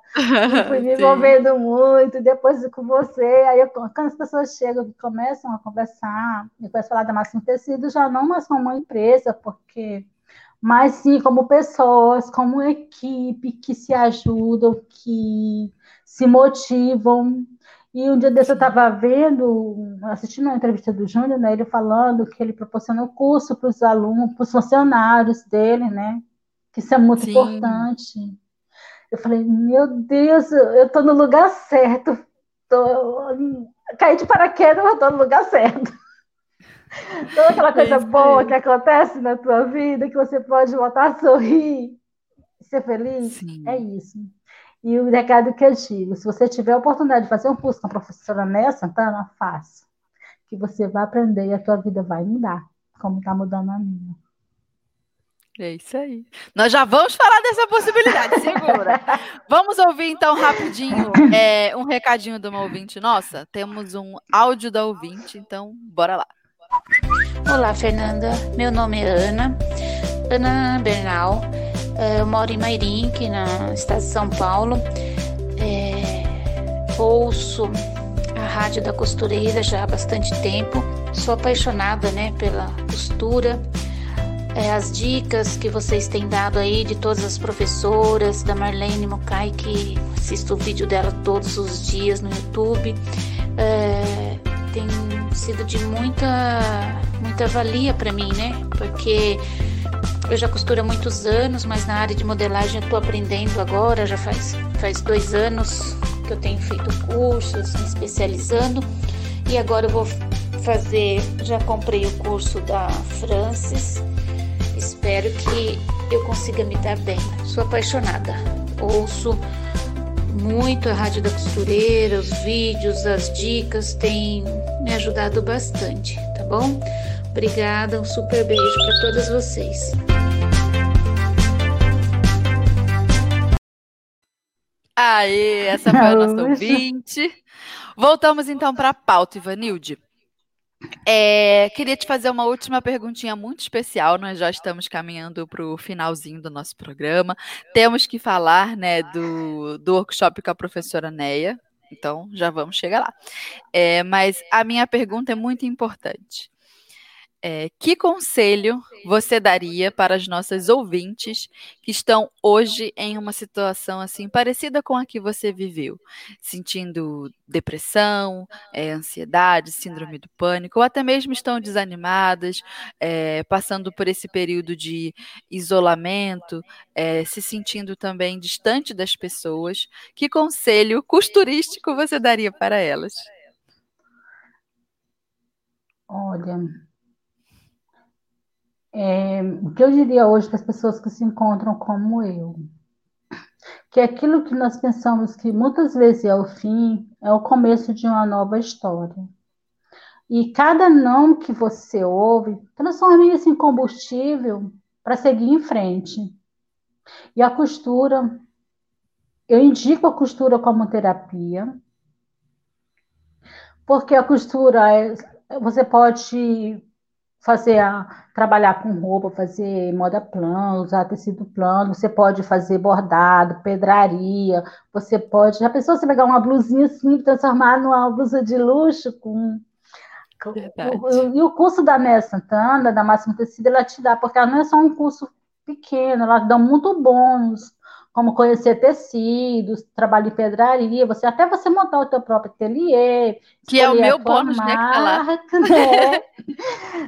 fui me (laughs) envolvendo muito, depois com você. Aí, eu, quando as pessoas chegam e começam a conversar, e a falar da Máximo Tecido, já não mais como uma empresa, porque mas sim como pessoas, como equipe que se ajudam, que se motivam. E um dia desse eu estava vendo, assistindo uma entrevista do Júnior, né, ele falando que ele proporcionou curso para os alunos, para os funcionários dele, né? Que isso é muito Sim. importante. Eu falei, meu Deus, eu estou no lugar certo. Tô... Caí de paraquedas, mas estou no lugar certo. (laughs) Toda aquela coisa boa que acontece na tua vida, que você pode voltar a sorrir, ser feliz, Sim. é isso. E o recado que eu digo, se você tiver a oportunidade de fazer um curso com a professora Néia Santana, faça. Que você vai aprender e a tua vida vai mudar, como está mudando a minha. É isso aí. Nós já vamos falar dessa possibilidade, segura. (laughs) vamos ouvir então rapidinho é, um recadinho de uma ouvinte nossa. Temos um áudio da ouvinte, então bora lá. Olá, Fernanda. Meu nome é Ana, Ana Bernal. É, eu moro em Mairink, na estado de São Paulo. É, ouço a rádio da costureira já há bastante tempo. Sou apaixonada, né, pela costura é, as dicas que vocês têm dado aí de todas as professoras, da Marlene Mokai, que assisto o vídeo dela todos os dias no YouTube, é, tem sido de muita, muita valia para mim, né? Porque eu já costuro há muitos anos, mas na área de modelagem eu estou aprendendo agora, já faz, faz dois anos que eu tenho feito cursos, me especializando, e agora eu vou fazer, já comprei o curso da Francis, Espero que eu consiga me dar bem. Sou apaixonada. Ouço muito a Rádio da Costureira, os vídeos, as dicas têm me ajudado bastante, tá bom? Obrigada, um super beijo para todas vocês. Aê, essa foi a nossa ouvinte. Voltamos então para a pauta, Ivanilde. É, queria te fazer uma última perguntinha muito especial. Nós já estamos caminhando para o finalzinho do nosso programa. Temos que falar né, do, do workshop com a professora Neia. Então, já vamos chegar lá. É, mas a minha pergunta é muito importante. É, que conselho você daria para as nossas ouvintes que estão hoje em uma situação assim parecida com a que você viveu, sentindo depressão, é, ansiedade, síndrome do pânico, ou até mesmo estão desanimadas, é, passando por esse período de isolamento, é, se sentindo também distante das pessoas? Que conselho costurístico você daria para elas? Olha, é, o que eu diria hoje para as pessoas que se encontram como eu? Que aquilo que nós pensamos que muitas vezes é o fim, é o começo de uma nova história. E cada não que você ouve, transforme isso em combustível para seguir em frente. E a costura, eu indico a costura como terapia, porque a costura é, você pode fazer a, trabalhar com roupa, fazer moda plano, usar tecido plano, você pode fazer bordado, pedraria, você pode. Já pensou você pegar uma blusinha assim, transformar numa blusa de luxo com. e o curso da Néia Santana, da Máximo Tecido, ela te dá, porque ela não é só um curso pequeno, ela dá muito bons como conhecer tecidos, trabalho em pedraria, você até você montar o teu próprio ateliê, que é o meu bônus, marca, né, tá lá. (laughs) né?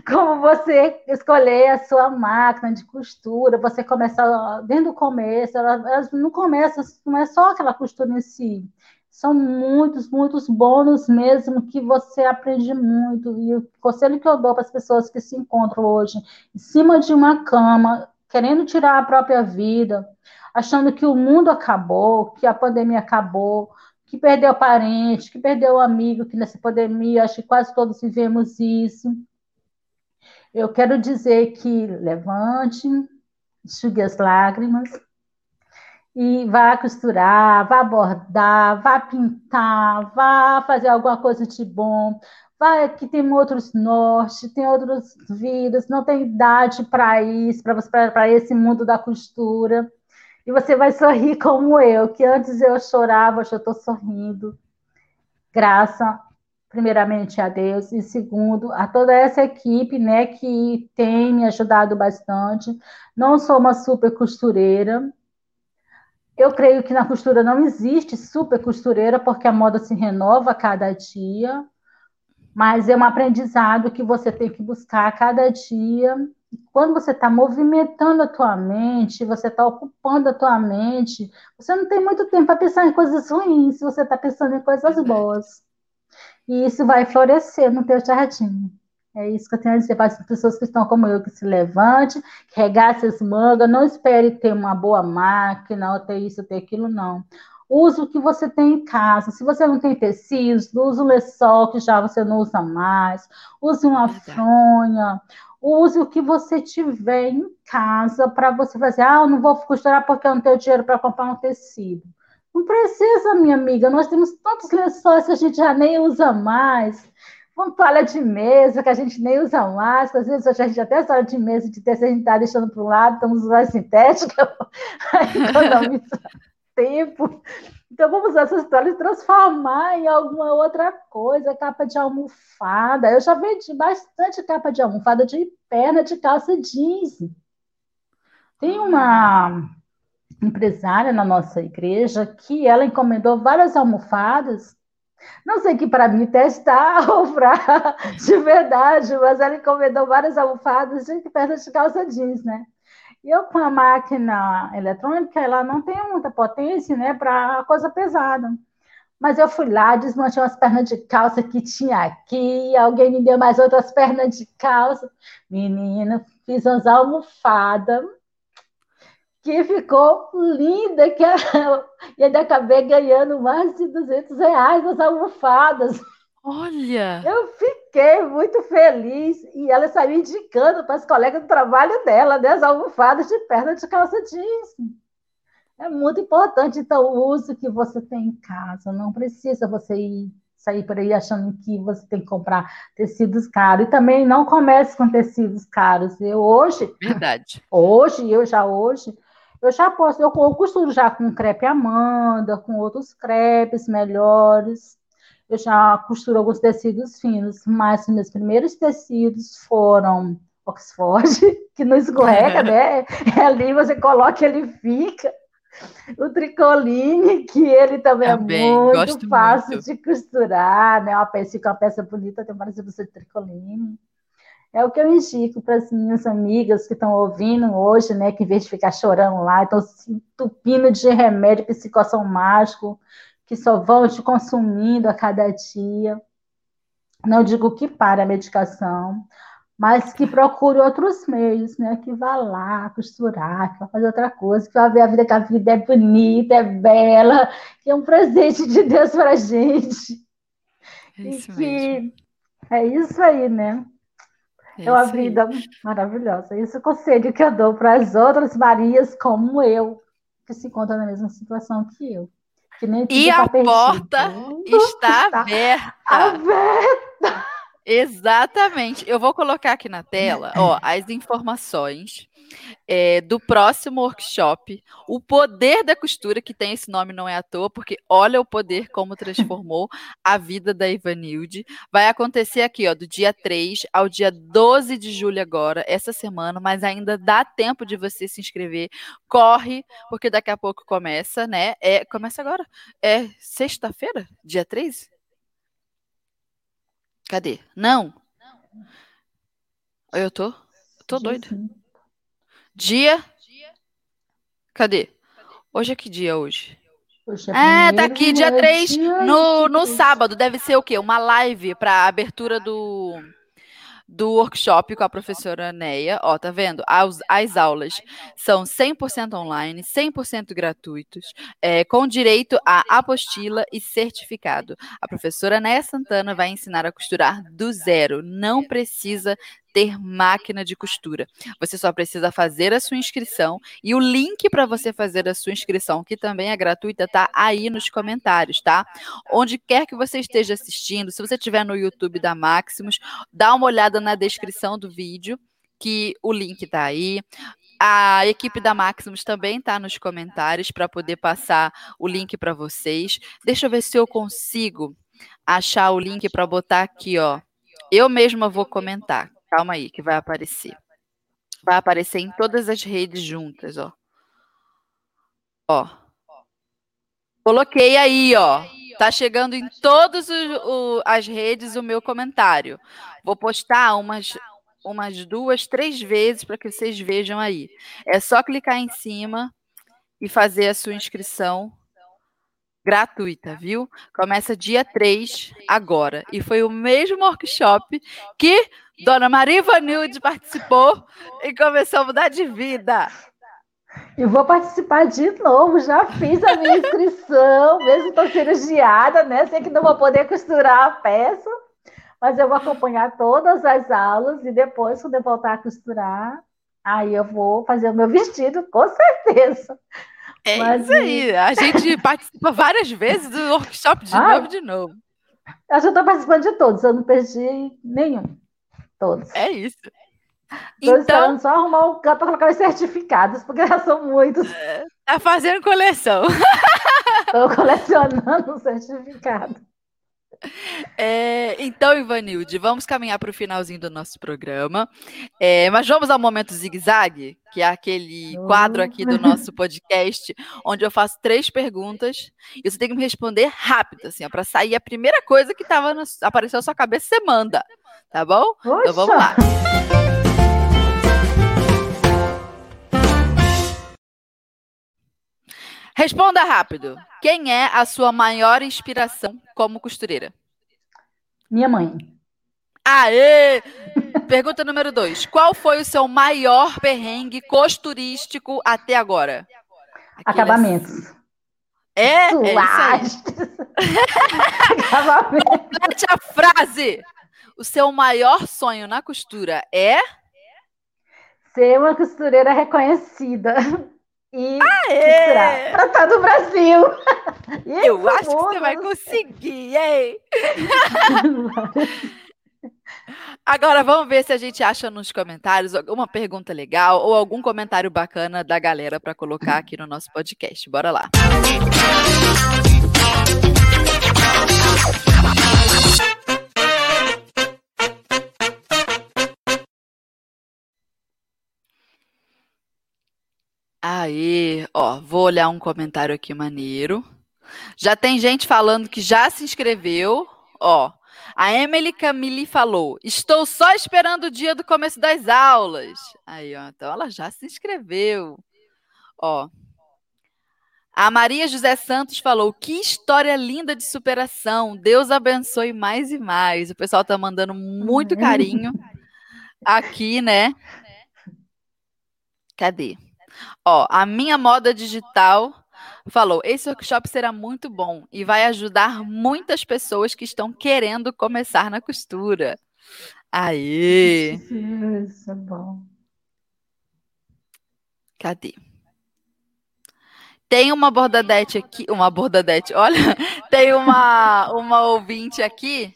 como você escolher a sua máquina de costura, você começa desde o começo, elas não começa, não é só aquela costura em si. São muitos, muitos bônus mesmo que você aprende muito. E o conselho que eu dou para as pessoas que se encontram hoje em cima de uma cama, querendo tirar a própria vida, achando que o mundo acabou, que a pandemia acabou, que perdeu parente, que perdeu amigo, que nessa pandemia, acho que quase todos vivemos isso. Eu quero dizer que levante, enxugue as lágrimas e vá costurar, vá bordar, vá pintar, vá fazer alguma coisa de bom. Vai que tem outros norte, tem outras vidas, não tem idade para isso, para esse mundo da costura. E você vai sorrir como eu, que antes eu chorava, hoje eu estou sorrindo. Graça, primeiramente, a Deus, e segundo, a toda essa equipe, né, que tem me ajudado bastante. Não sou uma super costureira. Eu creio que na costura não existe super costureira, porque a moda se renova a cada dia. Mas é um aprendizado que você tem que buscar a cada dia quando você está movimentando a tua mente, você está ocupando a tua mente, você não tem muito tempo para pensar em coisas ruins, você está pensando em coisas boas. E isso vai florescer no teu jardim. É isso que eu tenho a dizer para as pessoas que estão como eu, que se levante, que regace as mangas, não espere ter uma boa máquina, ou ter isso, ou ter aquilo, não. Use o que você tem em casa. Se você não tem tecidos, use o lençol que já você não usa mais. Use uma fronha. Use o que você tiver em casa para você fazer. Ah, eu não vou costurar porque eu não tenho dinheiro para comprar um tecido. Não precisa, minha amiga. Nós temos tantos lençóis que a gente já nem usa mais uma toalha de mesa que a gente nem usa mais, às vezes a gente até toalha de mesa de terceira a gente está deixando para o lado, estamos usando sintética, (laughs) aí economiza (laughs) tempo. Então vamos usar essas toalhas e transformar em alguma outra coisa, capa de almofada. Eu já vendi bastante capa de almofada de perna de calça jeans. Tem uma empresária na nossa igreja que ela encomendou várias almofadas não sei que para mim testar (laughs) ou para de verdade, mas ela encomendou várias almofadas de pernas de calça jeans, né? Eu com a máquina eletrônica, ela não tem muita potência, né, para coisa pesada. Mas eu fui lá, desmontei umas pernas de calça que tinha aqui, alguém me deu mais outras pernas de calça. Menina, fiz umas almofadas que ficou linda, que e ainda acabei ganhando mais de 200 reais nas almofadas. Olha! Eu fiquei muito feliz e ela saiu indicando para as colegas do trabalho dela, né, as almofadas de perna de calça jeans. É muito importante, então, o uso que você tem em casa. Não precisa você ir sair por aí achando que você tem que comprar tecidos caros. E também não comece com tecidos caros. Eu hoje. Verdade. (laughs) Hoje, eu já hoje, eu já posso, eu, eu costuro já com crepe Amanda, com outros crepes melhores. Eu já costuro alguns tecidos finos, mas meus primeiros tecidos foram Oxford, (laughs) que não escorrega, né? É ali você coloca ele fica. O tricoline, que ele também, é também é muito fácil muito. de costurar, né? Uma peça, fica uma peça bonita, tem várias de tricoline. É o que eu indico para as minhas amigas que estão ouvindo hoje, né? Que em vez de ficar chorando lá, estão se entupindo de remédio psicossomático, que só vão te consumindo a cada dia. Não digo que pare a medicação, mas que procure outros meios, né? Que vá lá costurar, que vá fazer outra coisa, que vá ver a vida, que a vida é bonita, é bela, que é um presente de Deus para a gente. É isso e que mesmo. é isso aí, né? É, uma vida maravilhosa. Esse é o conselho que eu dou para as outras Marias como eu, que se encontram na mesma situação que eu. E a tá porta está aberta. Aberta! Exatamente. Eu vou colocar aqui na tela ó, as informações é, do próximo workshop, o poder da costura, que tem esse nome não é à toa, porque olha o poder como transformou a vida da Ivanilde. Vai acontecer aqui, ó, do dia 3 ao dia 12 de julho agora, essa semana, mas ainda dá tempo de você se inscrever. Corre, porque daqui a pouco começa, né? É, começa agora. É sexta-feira, dia 3? Cadê? Não. Eu tô, tô doida. Dia. Cadê? Hoje é que dia hoje? Poxa, é, tá aqui, dia 3, no, no sábado. Deve ser o quê? Uma live para abertura do do workshop com a professora Neia. Ó, tá vendo? As, as aulas são 100% online, 100% gratuitos, é, com direito a apostila e certificado. A professora Neia Santana vai ensinar a costurar do zero. Não precisa ter máquina de costura. Você só precisa fazer a sua inscrição e o link para você fazer a sua inscrição, que também é gratuita, tá aí nos comentários, tá? Onde quer que você esteja assistindo, se você estiver no YouTube da Maximus, dá uma olhada na descrição do vídeo que o link está aí. A equipe da Maximus também está nos comentários para poder passar o link para vocês. Deixa eu ver se eu consigo achar o link para botar aqui, ó. Eu mesma vou comentar. Calma aí, que vai aparecer. Vai aparecer em todas as redes juntas, ó. Ó. Coloquei aí, ó. Tá chegando em todas as redes o meu comentário. Vou postar umas, umas duas, três vezes para que vocês vejam aí. É só clicar em cima e fazer a sua inscrição gratuita, viu? Começa dia 3 agora. E foi o mesmo workshop que Dona Maria Vanilde participou e começou a mudar de vida. E vou participar de novo. Já fiz a minha inscrição, (laughs) mesmo estou cirurgiada, né? Sei que não vou poder costurar a peça, mas eu vou acompanhar todas as aulas e depois, quando eu voltar a costurar, aí eu vou fazer o meu vestido, com certeza. É mas, isso aí. A gente participa várias vezes do workshop de ah, novo, de novo. Eu já estou participando de todos, eu não perdi nenhum. Todos. É isso. Estou então, só arrumar um canto para colocar os certificados, porque já são muitos. Tá fazendo coleção. Estou colecionando (laughs) um certificado. É, então, Ivanilde, vamos caminhar para o finalzinho do nosso programa. É, mas vamos ao momento zigue-zague, que é aquele quadro aqui do nosso podcast, onde eu faço três perguntas e você tem que me responder rápido, assim, para sair a primeira coisa que tava no, apareceu na sua cabeça, você manda. Tá bom? Poxa. Então vamos lá. Responda rápido. Quem é a sua maior inspiração como costureira? Minha mãe. Aê! Pergunta número dois. Qual foi o seu maior perrengue costurístico até agora? Acabamentos. É? Complete é (laughs) a frase. O seu maior sonho na costura é? Ser uma costureira reconhecida e Aê! pra todo o Brasil. (laughs) Eu acho que você vai conseguir, hein? (laughs) Agora vamos ver se a gente acha nos comentários alguma pergunta legal ou algum comentário bacana da galera para colocar aqui no nosso podcast. Bora lá. Aí, ó, vou olhar um comentário aqui maneiro. Já tem gente falando que já se inscreveu. Ó, a Emily Camille falou: Estou só esperando o dia do começo das aulas. Aí, ó, então ela já se inscreveu. Ó. A Maria José Santos falou: Que história linda de superação. Deus abençoe mais e mais. O pessoal tá mandando muito carinho aqui, né? Cadê? Ó, a minha moda digital falou: esse workshop será muito bom e vai ajudar muitas pessoas que estão querendo começar na costura. Aí. Isso é bom. Cadê? Tem uma bordadete aqui, uma bordadete, olha, (laughs) tem uma, uma ouvinte aqui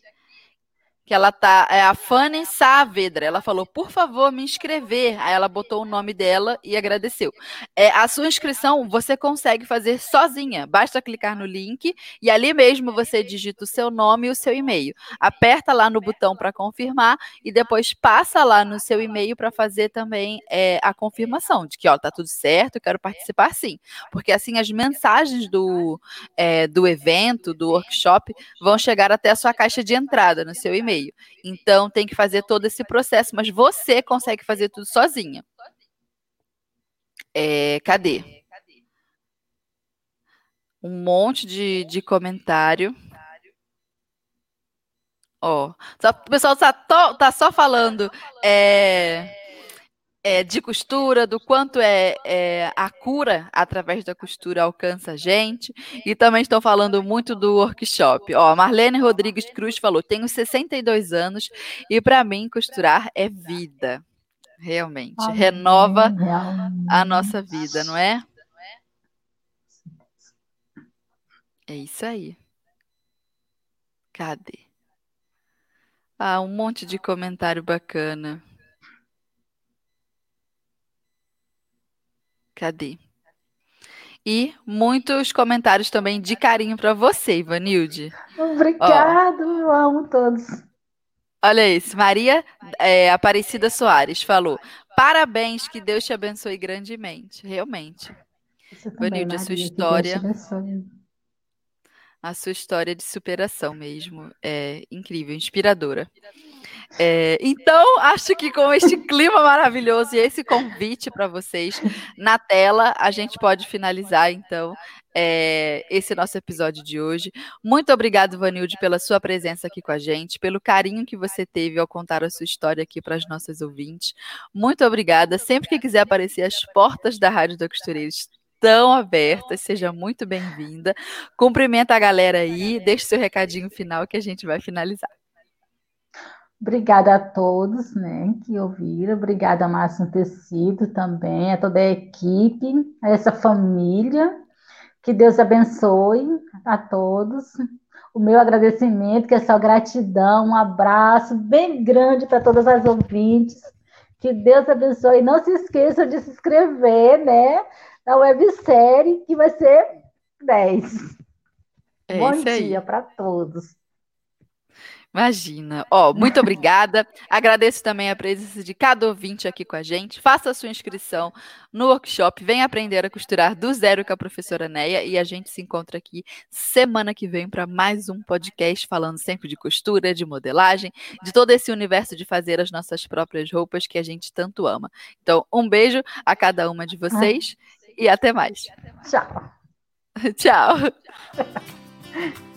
que ela tá, é a Fanny Saavedra. Ela falou, por favor, me inscrever. Aí ela botou o nome dela e agradeceu. É, a sua inscrição você consegue fazer sozinha. Basta clicar no link e ali mesmo você digita o seu nome e o seu e-mail. Aperta lá no botão para confirmar e depois passa lá no seu e-mail para fazer também é, a confirmação de que ó, tá tudo certo, eu quero participar sim. Porque assim as mensagens do, é, do evento, do workshop, vão chegar até a sua caixa de entrada no seu e-mail meio. Então tem que fazer todo esse processo, mas você consegue fazer tudo sozinha. É, cadê? Um monte de, de comentário. Ó, só, o pessoal tá, tá só falando. É, é, de costura, do quanto é, é, a cura através da costura alcança a gente. E também estou falando muito do workshop. Ó, Marlene Rodrigues Cruz falou: tenho 62 anos e para mim costurar é vida. Realmente. Renova a nossa vida, não é? É isso aí. Cadê? Ah, um monte de comentário bacana. Cadê? E muitos comentários também de carinho para você, Ivanilde. Obrigado, Ó, eu amo todos. Olha isso, Maria é, Aparecida Soares falou: parabéns, que Deus te abençoe grandemente. Realmente. Ivanilde, a sua história. A sua história de superação mesmo é incrível, inspiradora. É, então, acho que com este clima maravilhoso e esse convite para vocês na tela, a gente pode finalizar, então, é, esse nosso episódio de hoje. Muito obrigado, Vanilde, pela sua presença aqui com a gente, pelo carinho que você teve ao contar a sua história aqui para as nossas ouvintes. Muito obrigada. Sempre que quiser aparecer, as portas da Rádio da Costureira estão abertas. Seja muito bem-vinda. Cumprimenta a galera aí, deixe seu recadinho final que a gente vai finalizar. Obrigada a todos né, que ouviram, obrigada a Márcio Tecido também, a toda a equipe, a essa família que Deus abençoe a todos. O meu agradecimento, que é só gratidão, um abraço bem grande para todas as ouvintes. Que Deus abençoe. Não se esqueçam de se inscrever, né? Na websérie, que vai ser 10. É Bom dia para todos. Imagina. Ó, muito obrigada. Agradeço também a presença de cada ouvinte aqui com a gente. Faça a sua inscrição no workshop. Venha aprender a costurar do zero com a professora Neia. E a gente se encontra aqui semana que vem para mais um podcast falando sempre de costura, de modelagem, de todo esse universo de fazer as nossas próprias roupas que a gente tanto ama. Então, um beijo a cada uma de vocês e até mais. Tchau. (laughs) Tchau. (laughs)